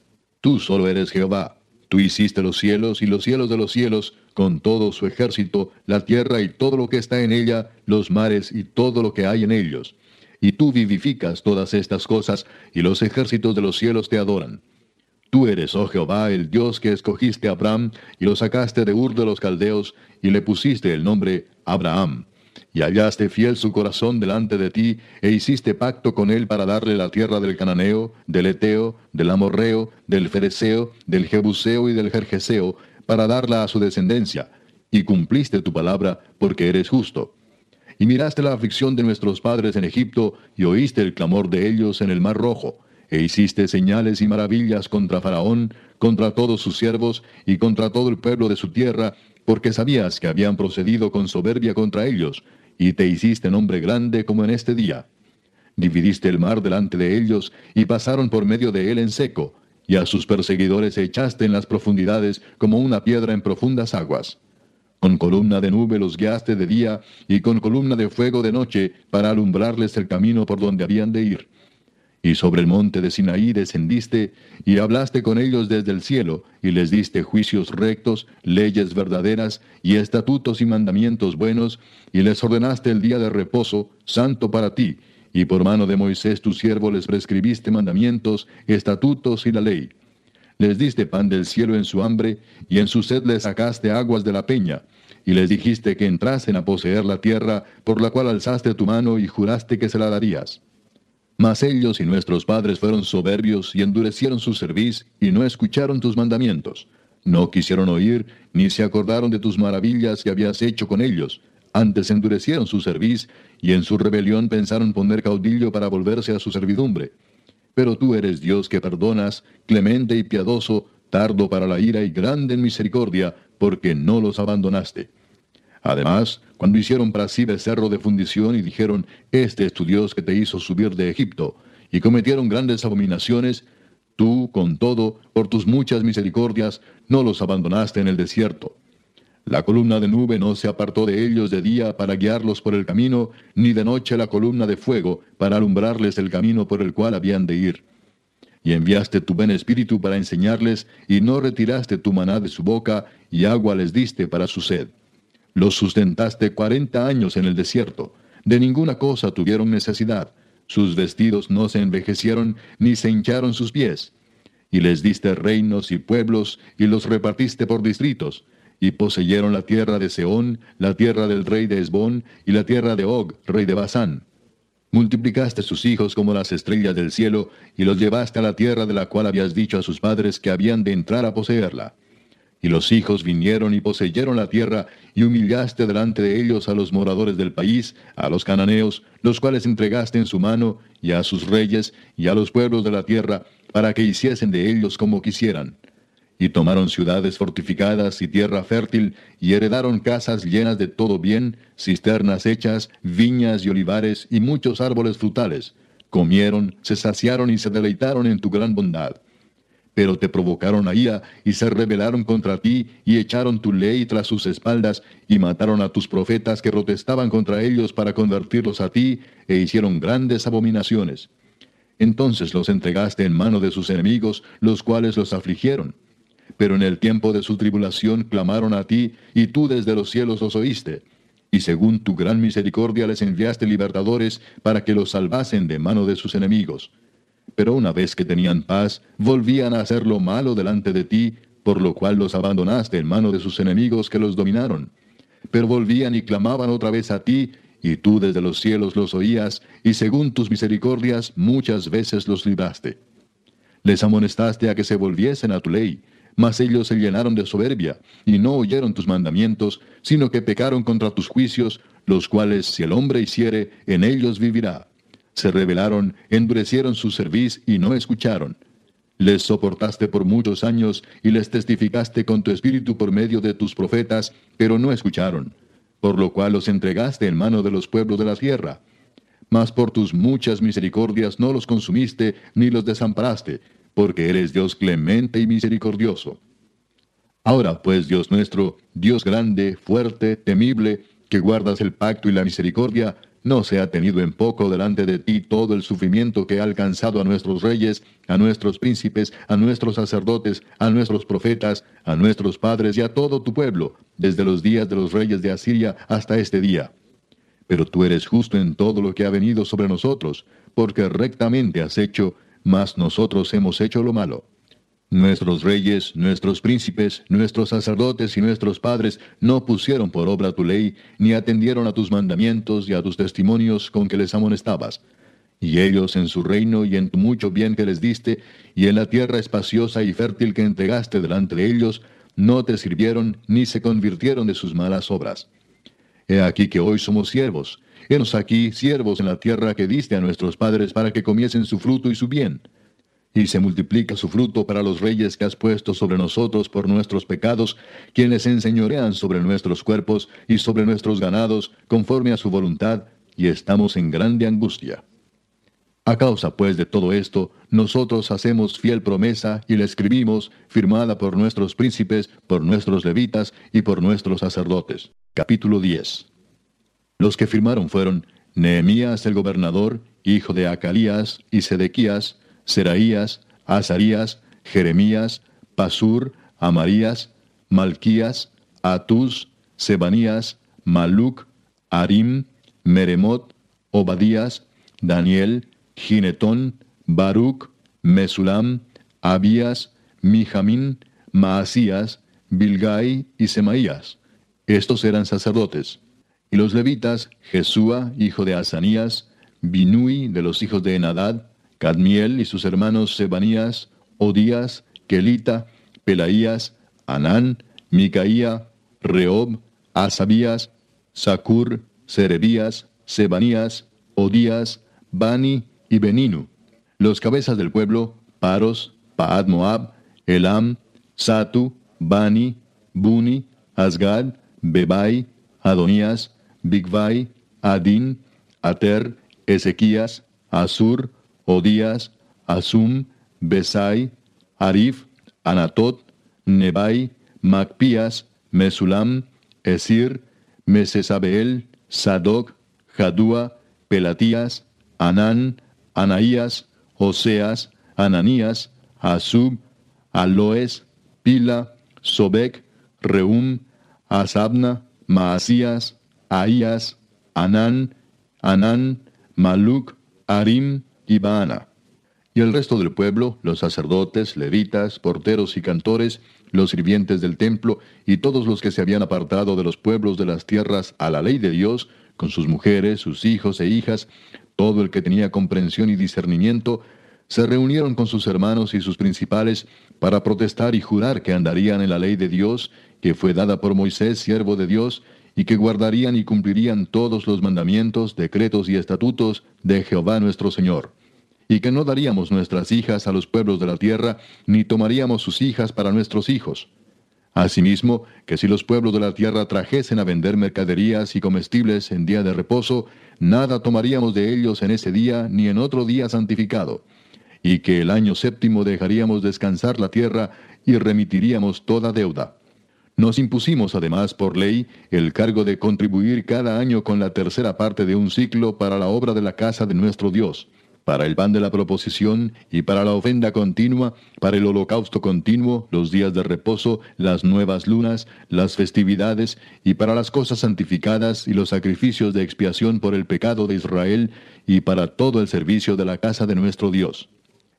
Tú solo eres Jehová. Tú hiciste los cielos y los cielos de los cielos, con todo su ejército, la tierra y todo lo que está en ella, los mares y todo lo que hay en ellos. Y tú vivificas todas estas cosas, y los ejércitos de los cielos te adoran. Tú eres, oh Jehová, el Dios que escogiste a Abraham, y lo sacaste de Ur de los Caldeos, y le pusiste el nombre Abraham. Y hallaste fiel su corazón delante de ti, e hiciste pacto con él para darle la tierra del Cananeo, del Eteo, del Amorreo, del Fereceo, del Jebuseo y del Jerjeseo, para darla a su descendencia, y cumpliste tu palabra, porque eres justo. Y miraste la aflicción de nuestros padres en Egipto, y oíste el clamor de ellos en el mar rojo, e hiciste señales y maravillas contra Faraón, contra todos sus siervos, y contra todo el pueblo de su tierra, porque sabías que habían procedido con soberbia contra ellos, y te hiciste nombre grande como en este día. Dividiste el mar delante de ellos, y pasaron por medio de él en seco, y a sus perseguidores echaste en las profundidades como una piedra en profundas aguas. Con columna de nube los guiaste de día, y con columna de fuego de noche, para alumbrarles el camino por donde habían de ir. Y sobre el monte de Sinaí descendiste, y hablaste con ellos desde el cielo, y les diste juicios rectos, leyes verdaderas, y estatutos y mandamientos buenos, y les ordenaste el día de reposo, santo para ti, y por mano de Moisés tu siervo les prescribiste mandamientos, estatutos y la ley. Les diste pan del cielo en su hambre, y en su sed les sacaste aguas de la peña, y les dijiste que entrasen a poseer la tierra, por la cual alzaste tu mano y juraste que se la darías. Mas ellos y nuestros padres fueron soberbios y endurecieron su cerviz y no escucharon tus mandamientos. No quisieron oír, ni se acordaron de tus maravillas que habías hecho con ellos. Antes endurecieron su cerviz y en su rebelión pensaron poner caudillo para volverse a su servidumbre. Pero tú eres Dios que perdonas, clemente y piadoso, tardo para la ira y grande en misericordia, porque no los abandonaste. Además, cuando hicieron para sí becerro de fundición y dijeron, Este es tu Dios que te hizo subir de Egipto, y cometieron grandes abominaciones, tú, con todo, por tus muchas misericordias, no los abandonaste en el desierto. La columna de nube no se apartó de ellos de día para guiarlos por el camino, ni de noche la columna de fuego para alumbrarles el camino por el cual habían de ir. y enviaste tu buen espíritu para enseñarles, y no retiraste tu maná de su boca, y agua les diste para su sed. Los sustentaste cuarenta años en el desierto, de ninguna cosa tuvieron necesidad, sus vestidos no se envejecieron, ni se hincharon sus pies. Y les diste reinos y pueblos, y los repartiste por distritos, y poseyeron la tierra de Seón, la tierra del rey de Esbón, y la tierra de Og, rey de Basán. Multiplicaste sus hijos como las estrellas del cielo, y los llevaste a la tierra de la cual habías dicho a sus padres que habían de entrar a poseerla. Y los hijos vinieron y poseyeron la tierra, y humillaste delante de ellos a los moradores del país, a los cananeos, los cuales entregaste en su mano, y a sus reyes, y a los pueblos de la tierra, para que hiciesen de ellos como quisieran y tomaron ciudades fortificadas y tierra fértil, y heredaron casas llenas de todo bien, cisternas hechas, viñas y olivares, y muchos árboles frutales. Comieron, se saciaron y se deleitaron en tu gran bondad. Pero te provocaron a ira, y se rebelaron contra ti, y echaron tu ley tras sus espaldas, y mataron a tus profetas que protestaban contra ellos para convertirlos a ti, e hicieron grandes abominaciones. Entonces los entregaste en mano de sus enemigos, los cuales los afligieron pero en el tiempo de su tribulación clamaron a ti, y tú desde los cielos los oíste. Y según tu gran misericordia les enviaste libertadores para que los salvasen de mano de sus enemigos. Pero una vez que tenían paz, volvían a hacer lo malo delante de ti, por lo cual los abandonaste en mano de sus enemigos que los dominaron. Pero volvían y clamaban otra vez a ti, y tú desde los cielos los oías, y según tus misericordias muchas veces los libraste. Les amonestaste a que se volviesen a tu ley, mas ellos se llenaron de soberbia, y no oyeron tus mandamientos, sino que pecaron contra tus juicios, los cuales si el hombre hiciere, en ellos vivirá. Se rebelaron, endurecieron su cerviz y no escucharon. Les soportaste por muchos años y les testificaste con tu espíritu por medio de tus profetas, pero no escucharon, por lo cual los entregaste en mano de los pueblos de la tierra. Mas por tus muchas misericordias no los consumiste ni los desamparaste, porque eres Dios clemente y misericordioso. Ahora pues, Dios nuestro, Dios grande, fuerte, temible, que guardas el pacto y la misericordia, no se ha tenido en poco delante de ti todo el sufrimiento que ha alcanzado a nuestros reyes, a nuestros príncipes, a nuestros sacerdotes, a nuestros profetas, a nuestros padres y a todo tu pueblo, desde los días de los reyes de Asiria hasta este día. Pero tú eres justo en todo lo que ha venido sobre nosotros, porque rectamente has hecho, mas nosotros hemos hecho lo malo. Nuestros reyes, nuestros príncipes, nuestros sacerdotes y nuestros padres no pusieron por obra tu ley, ni atendieron a tus mandamientos y a tus testimonios con que les amonestabas. Y ellos en su reino y en tu mucho bien que les diste, y en la tierra espaciosa y fértil que entregaste delante de ellos, no te sirvieron ni se convirtieron de sus malas obras. He aquí que hoy somos siervos, Henos aquí siervos en la tierra que diste a nuestros padres para que comiesen su fruto y su bien. Y se multiplica su fruto para los reyes que has puesto sobre nosotros por nuestros pecados, quienes enseñorean sobre nuestros cuerpos y sobre nuestros ganados, conforme a su voluntad, y estamos en grande angustia. A causa pues de todo esto, nosotros hacemos fiel promesa y la escribimos, firmada por nuestros príncipes, por nuestros levitas y por nuestros sacerdotes. Capítulo 10 los que firmaron fueron Nehemías el gobernador, hijo de Acalías, y Sedequías, Seraías, Azarías, Jeremías, Pasur, Amarías, Malquías, Atús, Sebanías, Maluc, Arim, Meremot, Obadías, Daniel, Ginetón, Baruch, Mesulam, Abías, Mijamín, Maasías, Bilgai y Semaías. Estos eran sacerdotes. Y los levitas, Jesúa, hijo de Asanías, Binui, de los hijos de Enadad, Cadmiel y sus hermanos Sebanías, Odías, Kelita, Pelaías, Anán, Micaía, Reob, Asabías, Sacur, Serebías, Sebanías, Odías, Bani y Beninu. Los cabezas del pueblo, Paros, Paad Moab, Elam, Satu, Bani, Buni, Asgad, Bebai, Adonías, Bigvai, Adin, Ater, Ezequías, Asur, Odías, Asum, Besai, Arif, Anatot, Nebai, Macpías, Mesulam, Esir, Mesesabeel, Sadoc, Jadúa, Pelatías, Anán, Anaías, Oseas, Ananías, Asub, Aloes, Pila, Sobek, Reum, Asabna, Maasías, Ahías, Anán, Anán, Maluc, Arim y. Y el resto del pueblo, los sacerdotes, levitas, porteros y cantores, los sirvientes del templo y todos los que se habían apartado de los pueblos de las tierras a la ley de Dios, con sus mujeres, sus hijos e hijas, todo el que tenía comprensión y discernimiento, se reunieron con sus hermanos y sus principales para protestar y jurar que andarían en la ley de Dios, que fue dada por Moisés, siervo de Dios, y que guardarían y cumplirían todos los mandamientos, decretos y estatutos de Jehová nuestro Señor, y que no daríamos nuestras hijas a los pueblos de la tierra, ni tomaríamos sus hijas para nuestros hijos. Asimismo, que si los pueblos de la tierra trajesen a vender mercaderías y comestibles en día de reposo, nada tomaríamos de ellos en ese día ni en otro día santificado, y que el año séptimo dejaríamos descansar la tierra y remitiríamos toda deuda. Nos impusimos además por ley el cargo de contribuir cada año con la tercera parte de un ciclo para la obra de la casa de nuestro Dios, para el pan de la proposición y para la ofrenda continua, para el holocausto continuo, los días de reposo, las nuevas lunas, las festividades y para las cosas santificadas y los sacrificios de expiación por el pecado de Israel y para todo el servicio de la casa de nuestro Dios.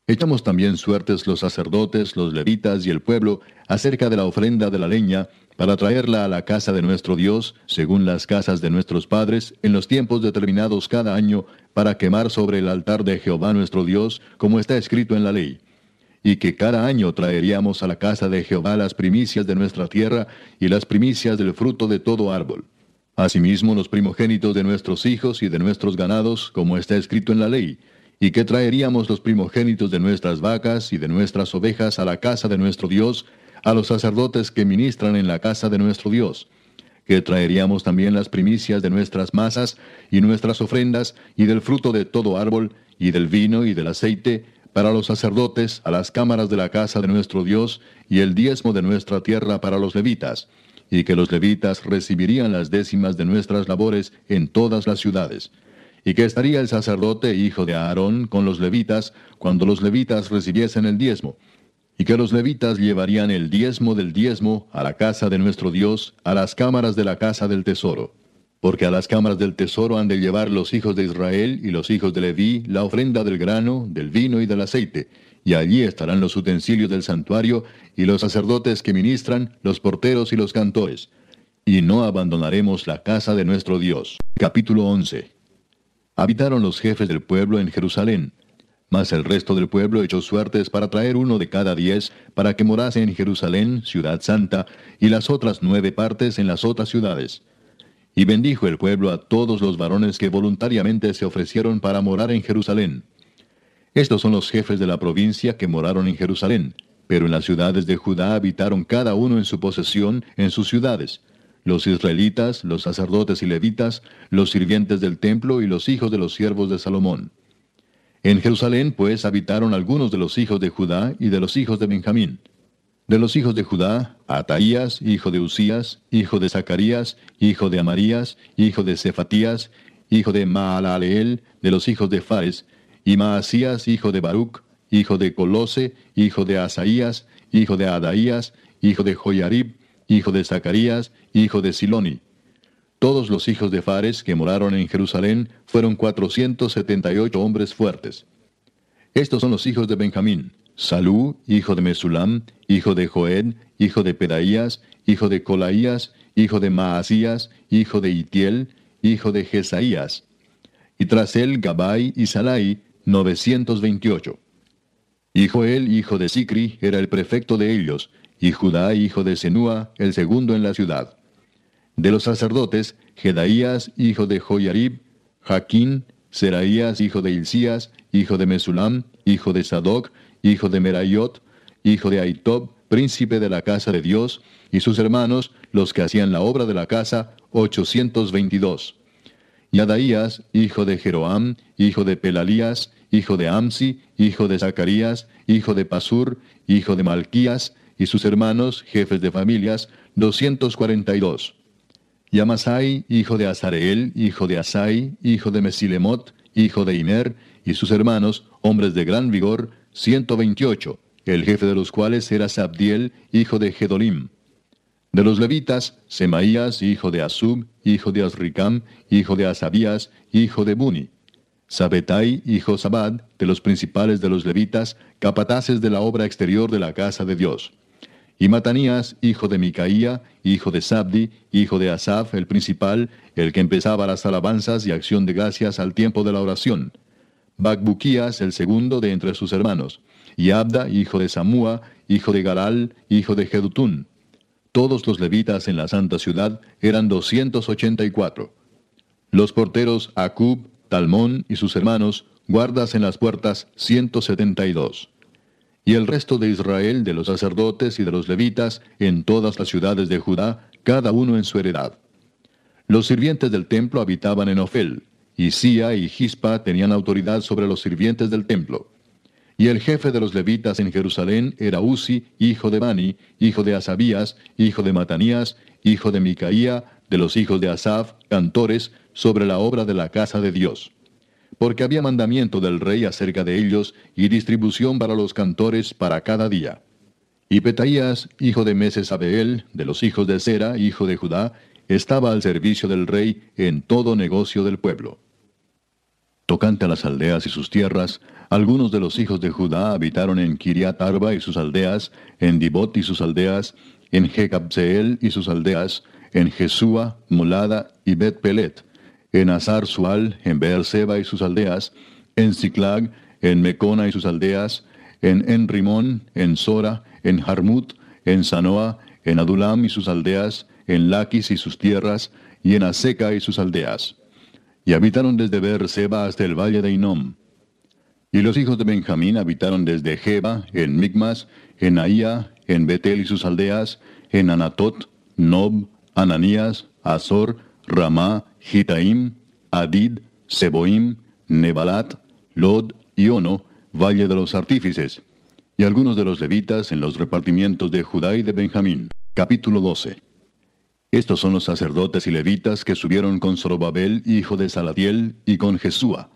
Echamos también suertes los sacerdotes, los levitas y el pueblo acerca de la ofrenda de la leña, para traerla a la casa de nuestro Dios, según las casas de nuestros padres, en los tiempos determinados cada año, para quemar sobre el altar de Jehová nuestro Dios, como está escrito en la ley. Y que cada año traeríamos a la casa de Jehová las primicias de nuestra tierra y las primicias del fruto de todo árbol. Asimismo los primogénitos de nuestros hijos y de nuestros ganados, como está escrito en la ley, y que traeríamos los primogénitos de nuestras vacas y de nuestras ovejas a la casa de nuestro Dios, a los sacerdotes que ministran en la casa de nuestro Dios, que traeríamos también las primicias de nuestras masas y nuestras ofrendas y del fruto de todo árbol y del vino y del aceite para los sacerdotes a las cámaras de la casa de nuestro Dios y el diezmo de nuestra tierra para los levitas, y que los levitas recibirían las décimas de nuestras labores en todas las ciudades y que estaría el sacerdote hijo de Aarón con los levitas cuando los levitas recibiesen el diezmo, y que los levitas llevarían el diezmo del diezmo a la casa de nuestro Dios, a las cámaras de la casa del tesoro. Porque a las cámaras del tesoro han de llevar los hijos de Israel y los hijos de Leví la ofrenda del grano, del vino y del aceite, y allí estarán los utensilios del santuario y los sacerdotes que ministran, los porteros y los cantores. Y no abandonaremos la casa de nuestro Dios. Capítulo 11 habitaron los jefes del pueblo en Jerusalén. Mas el resto del pueblo echó suertes para traer uno de cada diez, para que morase en Jerusalén, ciudad santa, y las otras nueve partes en las otras ciudades. Y bendijo el pueblo a todos los varones que voluntariamente se ofrecieron para morar en Jerusalén. Estos son los jefes de la provincia que moraron en Jerusalén, pero en las ciudades de Judá habitaron cada uno en su posesión en sus ciudades los israelitas, los sacerdotes y levitas, los sirvientes del templo y los hijos de los siervos de Salomón. En Jerusalén, pues, habitaron algunos de los hijos de Judá y de los hijos de Benjamín. De los hijos de Judá, Ataías, hijo de Usías, hijo de Zacarías, hijo de Amarías, hijo de Cefatías, hijo de Maalaleel, de los hijos de Fares, y Maasías, hijo de Baruch, hijo de Colose, hijo de Asaías, hijo de Adaías, hijo de Joyarib, hijo de Zacarías, hijo de Siloni. Todos los hijos de Fares que moraron en Jerusalén fueron cuatrocientos setenta y ocho hombres fuertes. Estos son los hijos de Benjamín. Salú, hijo de Mesulam, hijo de Joed, hijo de Pedaías, hijo de Colaías, hijo de Maasías, hijo de Itiel, hijo de Jesaías. Y tras él Gabai y Salai, novecientos veintiocho. Y Joel, hijo de Sicri, era el prefecto de ellos, y Judá, hijo de Senúa, el segundo en la ciudad. De los sacerdotes, Jedaías, hijo de Joyarib, Jaquín, Seraías, hijo de Hilcías, hijo de Mesulam, hijo de Sadoc, hijo de Merayot, hijo de Aitob, príncipe de la casa de Dios, y sus hermanos, los que hacían la obra de la casa, ochocientos veintidós. Y Adaías, hijo de Jeroam, hijo de Pelalías, hijo de Amsi, hijo de Zacarías, hijo de Pasur, hijo de Malquías, y sus hermanos, jefes de familias, doscientos cuarenta y dos. Y Amasai, hijo de Azareel, hijo de Asai, hijo de Mesilemot, hijo de Imer, y sus hermanos, hombres de gran vigor, ciento veintiocho, el jefe de los cuales era Sabdiel, hijo de Gedolim. De los levitas, Semaías, hijo de Asub, hijo de Azricam, hijo de Asabías, hijo de Buni. Sabetai, hijo Sabad, de los principales de los levitas, capataces de la obra exterior de la casa de Dios. Y Matanías, hijo de Micaía, hijo de Sabdi, hijo de Asaf, el principal, el que empezaba las alabanzas y acción de gracias al tiempo de la oración. Bacbuquías, el segundo de entre sus hermanos. Y Abda, hijo de Samúa, hijo de Garal, hijo de Jedutún. Todos los levitas en la santa ciudad eran doscientos ochenta y cuatro. Los porteros Acub, Talmón y sus hermanos, guardas en las puertas ciento setenta y el resto de Israel, de los sacerdotes y de los levitas, en todas las ciudades de Judá, cada uno en su heredad. Los sirvientes del templo habitaban en Ofel, y Sia y Gispa tenían autoridad sobre los sirvientes del templo. Y el jefe de los levitas en Jerusalén era Uzi, hijo de Bani, hijo de Asabías, hijo de Matanías, hijo de Micaía, de los hijos de Asaf, cantores, sobre la obra de la casa de Dios. Porque había mandamiento del rey acerca de ellos y distribución para los cantores para cada día. Y Petaías, hijo de Mesesabeel, de los hijos de Sera, hijo de Judá, estaba al servicio del rey en todo negocio del pueblo. Tocante a las aldeas y sus tierras, algunos de los hijos de Judá habitaron en Kiriat Arba y sus aldeas, en Dibot y sus aldeas, en Jecabzeel y sus aldeas, en Jesúa, Molada y Bet Pelet, en Azar Sual, en Beerseba y sus aldeas, en Ziklag, en Mecona y sus aldeas, en Enrimón, en Sora, en Harmut, en Sanoa, en Adulam y sus aldeas, en Laquis y sus tierras, y en Aseca y sus aldeas y habitaron desde Beerseba hasta el valle de Inom. Y los hijos de Benjamín habitaron desde Jeba, en Migmas, en Aía, en Betel y sus aldeas, en Anatot, Nob, Ananías, Azor, Ramá, Gitaim, Adid, Seboim, Nebalat, Lod y Ono, valle de los artífices, y algunos de los levitas en los repartimientos de Judá y de Benjamín. Capítulo 12. Estos son los sacerdotes y levitas que subieron con Zorobabel, hijo de Salatiel, y con Jesúa.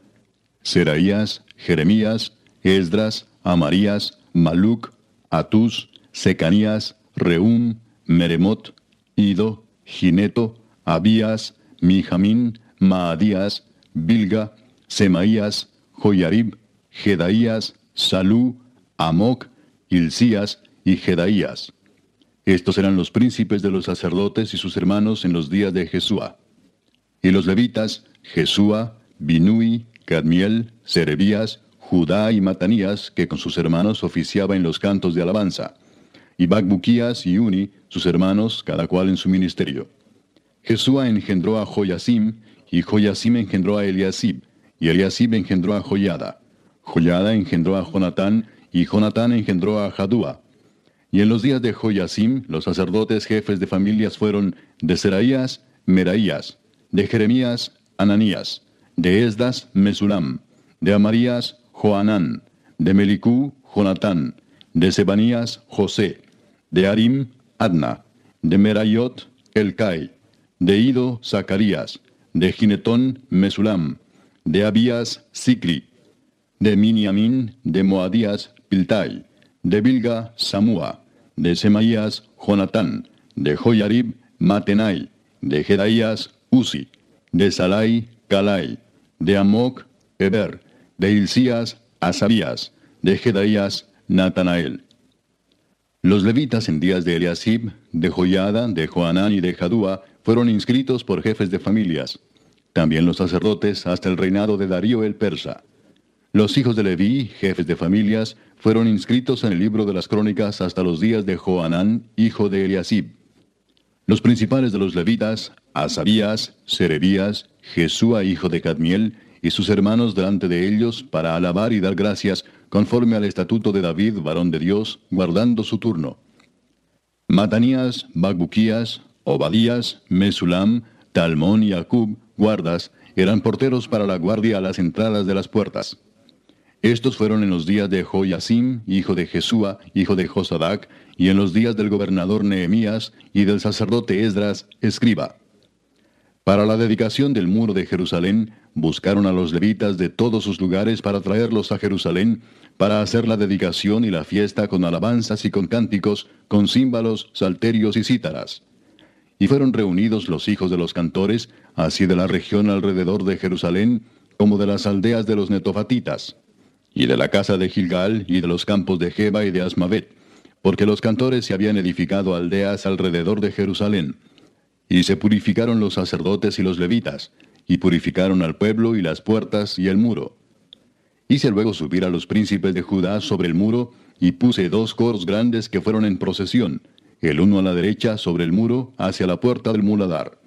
Seraías, Jeremías, Esdras, Amarías, Maluc, Atus, Secanías, Reum, Meremot, Ido, Gineto, Abías, Mijamín, Maadías, Bilga, Semaías, Joyarib, Jedaías, Salú, Amoc, Hilcías y Jedaías. Estos eran los príncipes de los sacerdotes y sus hermanos en los días de Jesúa. Y los levitas, Jesúa, Binui, Cadmiel, Serebías, Judá y Matanías, que con sus hermanos oficiaba en los cantos de alabanza. Y Bacbuquías y Uni, sus hermanos, cada cual en su ministerio. Jesúa engendró a Joyasim, y Joyasim engendró a Eliasib, y Eliasib engendró a Joyada. Joyada engendró a Jonatán, y Jonatán engendró a Jadúa. Y en los días de Joyasim, los sacerdotes jefes de familias fueron de Seraías, Meraías, de Jeremías, Ananías, de Esdas, Mesulam, de Amarías, Joanán, de Melicú, Jonatán, de Sebanías, José, de Arim, Adna, de Merayot, Elcai, de Ido, Zacarías, de Ginetón, Mesulam, de Abías, Sicri, de Miniamín, de Moadías, Piltai, de Bilga, Samúa, de Semaías, Jonatán, de Joyarib, Matenai, de Jedaías, Uzi, de Salai, Calai, de Amoc, Eber, de Hilcías, Asabías, de Jedaías, Natanael. Los levitas en días de Eliasib, de Joyada, de Joanán y de Jadúa fueron inscritos por jefes de familias. También los sacerdotes hasta el reinado de Darío el persa. Los hijos de Leví, jefes de familias, fueron inscritos en el libro de las crónicas hasta los días de Joanán, hijo de Eliasib. Los principales de los levitas, Asabías, Serebías, Jesúa, hijo de Cadmiel, y sus hermanos delante de ellos, para alabar y dar gracias, conforme al estatuto de David, varón de Dios, guardando su turno. Matanías, Bagbuquías, Obadías, Mesulam, Talmón y Acub, guardas, eran porteros para la guardia a las entradas de las puertas. Estos fueron en los días de Joyasim, hijo de Jesúa, hijo de Josadac, y en los días del gobernador Nehemías y del sacerdote Esdras, escriba. Para la dedicación del muro de Jerusalén, buscaron a los levitas de todos sus lugares para traerlos a Jerusalén, para hacer la dedicación y la fiesta con alabanzas y con cánticos, con címbalos, salterios y cítaras. Y fueron reunidos los hijos de los cantores, así de la región alrededor de Jerusalén, como de las aldeas de los netofatitas, y de la casa de Gilgal, y de los campos de Jeba y de Asmavet, porque los cantores se habían edificado aldeas alrededor de Jerusalén. Y se purificaron los sacerdotes y los levitas, y purificaron al pueblo y las puertas y el muro. Hice luego subir a los príncipes de Judá sobre el muro, y puse dos coros grandes que fueron en procesión, el uno a la derecha sobre el muro hacia la puerta del muladar.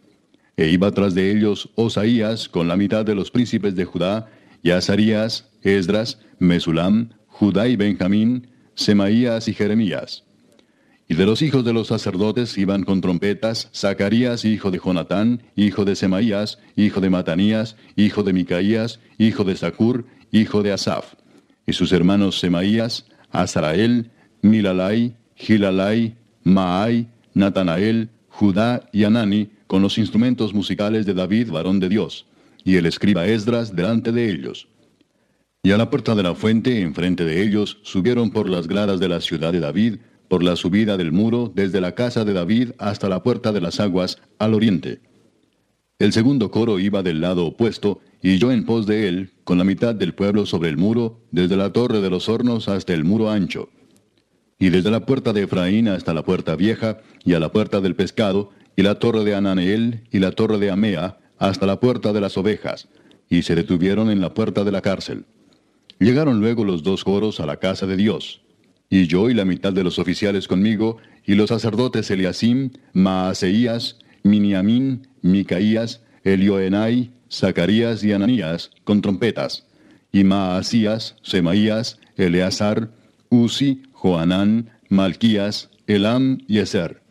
E iba tras de ellos Osaías con la mitad de los príncipes de Judá, y Azarías, Esdras, Mesulam, Judá y Benjamín, Semaías y Jeremías. Y de los hijos de los sacerdotes iban con trompetas Zacarías, hijo de Jonatán, hijo de Semaías, hijo de Matanías, hijo de Micaías, hijo de Zacur, hijo de Asaf. Y sus hermanos Semaías, Azarael, Milalai, Gilalai, Maai, Natanael, Judá y Anani, con los instrumentos musicales de David, varón de Dios, y el escriba Esdras delante de ellos. Y a la puerta de la fuente, enfrente de ellos, subieron por las gradas de la ciudad de David, por la subida del muro, desde la casa de David hasta la puerta de las aguas, al oriente. El segundo coro iba del lado opuesto, y yo en pos de él, con la mitad del pueblo sobre el muro, desde la torre de los hornos hasta el muro ancho y desde la puerta de Efraín hasta la puerta vieja, y a la puerta del pescado, y la torre de Ananeel, y la torre de Amea, hasta la puerta de las ovejas, y se detuvieron en la puerta de la cárcel. Llegaron luego los dos coros a la casa de Dios, y yo y la mitad de los oficiales conmigo, y los sacerdotes Eliasim, Maaseías, Miniamín, Micaías, Elioenai, Zacarías y Ananías, con trompetas, y Maasías, Semaías, Eleazar, Uzi, Joanán, Malquías, Elam y Eser.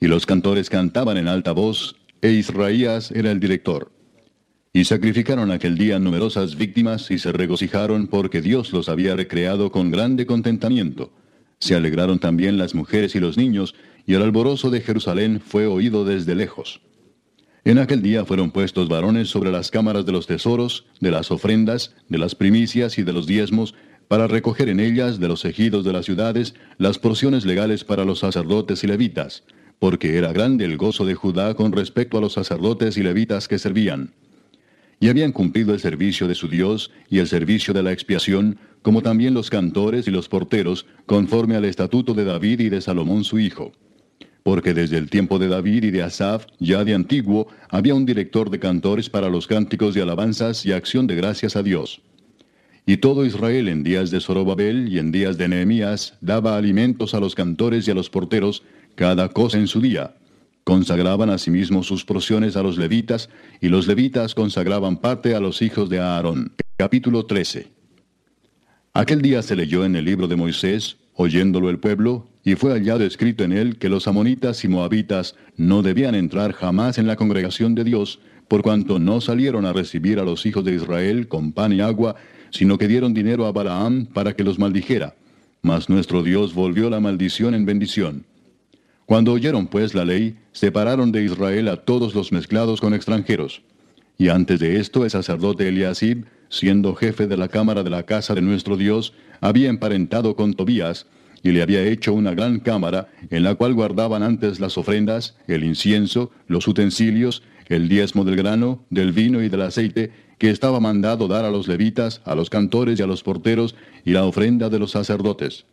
Y los cantores cantaban en alta voz, e Israías era el director. Y sacrificaron aquel día numerosas víctimas y se regocijaron porque Dios los había recreado con grande contentamiento. Se alegraron también las mujeres y los niños, y el alborozo de Jerusalén fue oído desde lejos. En aquel día fueron puestos varones sobre las cámaras de los tesoros, de las ofrendas, de las primicias y de los diezmos, para recoger en ellas de los ejidos de las ciudades las porciones legales para los sacerdotes y levitas, porque era grande el gozo de Judá con respecto a los sacerdotes y levitas que servían. Y habían cumplido el servicio de su Dios y el servicio de la expiación, como también los cantores y los porteros, conforme al estatuto de David y de Salomón su hijo. Porque desde el tiempo de David y de Asaf, ya de antiguo, había un director de cantores para los cánticos de alabanzas y acción de gracias a Dios. Y todo Israel en días de Zorobabel y en días de Nehemías daba alimentos a los cantores y a los porteros, cada cosa en su día. Consagraban asimismo sus porciones a los levitas, y los levitas consagraban parte a los hijos de Aarón. Capítulo 13. Aquel día se leyó en el libro de Moisés, oyéndolo el pueblo, y fue hallado escrito en él que los amonitas y moabitas no debían entrar jamás en la congregación de Dios, por cuanto no salieron a recibir a los hijos de Israel con pan y agua, sino que dieron dinero a Balaam para que los maldijera. Mas nuestro Dios volvió la maldición en bendición. Cuando oyeron pues la ley, separaron de Israel a todos los mezclados con extranjeros. Y antes de esto el sacerdote Eliasib, siendo jefe de la cámara de la casa de nuestro Dios, había emparentado con Tobías, y le había hecho una gran cámara, en la cual guardaban antes las ofrendas, el incienso, los utensilios, el diezmo del grano, del vino y del aceite, que estaba mandado dar a los levitas, a los cantores y a los porteros, y la ofrenda de los sacerdotes.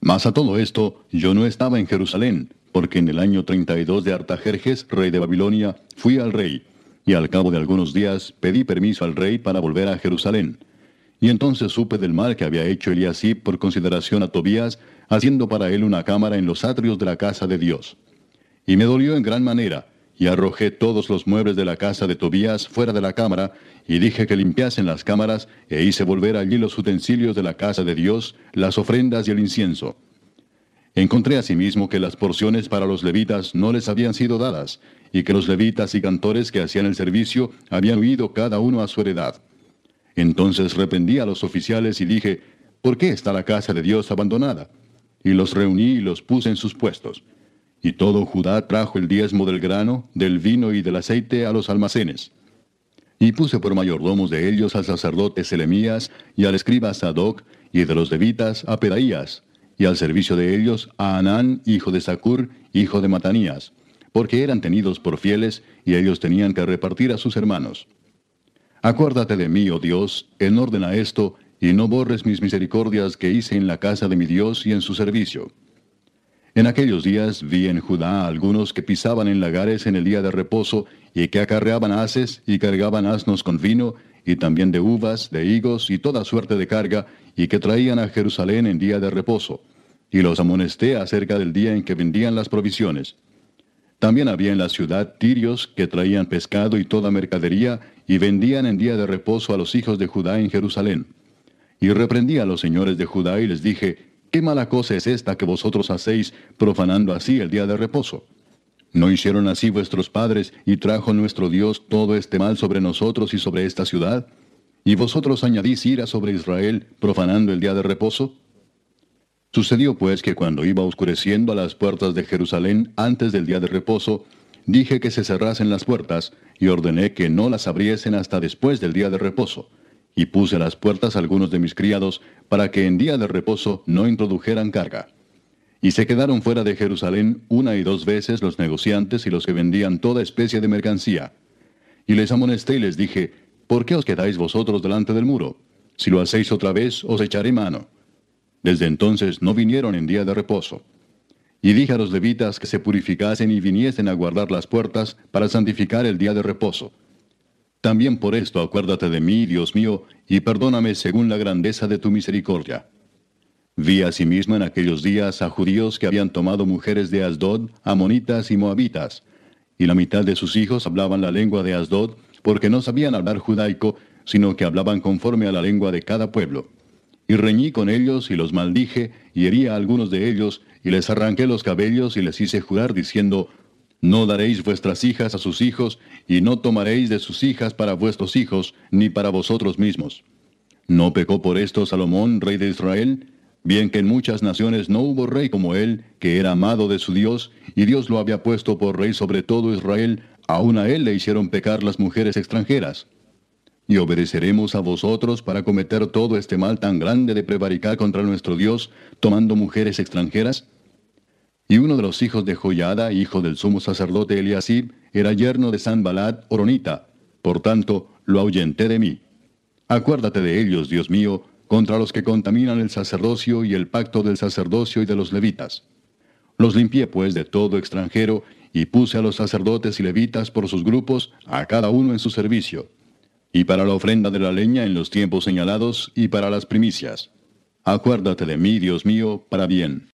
Mas a todo esto, yo no estaba en Jerusalén, porque en el año 32 de Artajerjes, rey de Babilonia, fui al rey, y al cabo de algunos días pedí permiso al rey para volver a Jerusalén. Y entonces supe del mal que había hecho Eliasib por consideración a Tobías, haciendo para él una cámara en los atrios de la casa de Dios. Y me dolió en gran manera, y arrojé todos los muebles de la casa de Tobías fuera de la cámara, y dije que limpiasen las cámaras, e hice volver allí los utensilios de la casa de Dios, las ofrendas y el incienso. Encontré asimismo que las porciones para los levitas no les habían sido dadas, y que los levitas y cantores que hacían el servicio habían huido cada uno a su heredad. Entonces reprendí a los oficiales y dije, ¿por qué está la casa de Dios abandonada? Y los reuní y los puse en sus puestos. Y todo Judá trajo el diezmo del grano, del vino y del aceite a los almacenes. Y puse por mayordomos de ellos al sacerdote Selemías y al escriba Sadoc, y de los levitas a Pedaías, y al servicio de ellos a Anán, hijo de Sacur, hijo de Matanías, porque eran tenidos por fieles, y ellos tenían que repartir a sus hermanos. Acuérdate de mí, oh Dios, en orden a esto, y no borres mis misericordias que hice en la casa de mi Dios y en su servicio. En aquellos días vi en Judá algunos que pisaban en lagares en el día de reposo, y que acarreaban haces y cargaban asnos con vino, y también de uvas, de higos y toda suerte de carga, y que traían a Jerusalén en día de reposo. Y los amonesté acerca del día en que vendían las provisiones. También había en la ciudad tirios que traían pescado y toda mercadería, y vendían en día de reposo a los hijos de Judá en Jerusalén. Y reprendí a los señores de Judá y les dije, ¿qué mala cosa es esta que vosotros hacéis, profanando así el día de reposo? ¿No hicieron así vuestros padres y trajo nuestro Dios todo este mal sobre nosotros y sobre esta ciudad? ¿Y vosotros añadís ira sobre Israel, profanando el día de reposo? Sucedió pues que cuando iba oscureciendo a las puertas de Jerusalén antes del día de reposo, dije que se cerrasen las puertas, y ordené que no las abriesen hasta después del día de reposo y puse a las puertas algunos de mis criados, para que en día de reposo no introdujeran carga. Y se quedaron fuera de Jerusalén una y dos veces los negociantes y los que vendían toda especie de mercancía. Y les amonesté y les dije, ¿por qué os quedáis vosotros delante del muro? Si lo hacéis otra vez, os echaré mano. Desde entonces no vinieron en día de reposo. Y dije a los levitas que se purificasen y viniesen a guardar las puertas para santificar el día de reposo también por esto acuérdate de mí, Dios mío, y perdóname según la grandeza de tu misericordia. Vi asimismo en aquellos días a judíos que habían tomado mujeres de Asdod, amonitas y moabitas, y la mitad de sus hijos hablaban la lengua de Asdod, porque no sabían hablar judaico, sino que hablaban conforme a la lengua de cada pueblo. Y reñí con ellos y los maldije, y herí a algunos de ellos, y les arranqué los cabellos y les hice jurar diciendo, no daréis vuestras hijas a sus hijos, y no tomaréis de sus hijas para vuestros hijos, ni para vosotros mismos. ¿No pecó por esto Salomón, rey de Israel? Bien que en muchas naciones no hubo rey como él, que era amado de su Dios, y Dios lo había puesto por rey sobre todo Israel, aun a él le hicieron pecar las mujeres extranjeras. ¿Y obedeceremos a vosotros para cometer todo este mal tan grande de prevaricar contra nuestro Dios, tomando mujeres extranjeras? Y uno de los hijos de Joyada, hijo del sumo sacerdote Eliasib, era yerno de Sanbalat Oronita. Por tanto, lo ahuyenté de mí. Acuérdate de ellos, Dios mío, contra los que contaminan el sacerdocio y el pacto del sacerdocio y de los levitas. Los limpié pues de todo extranjero, y puse a los sacerdotes y levitas por sus grupos, a cada uno en su servicio, y para la ofrenda de la leña en los tiempos señalados, y para las primicias. Acuérdate de mí, Dios mío, para bien.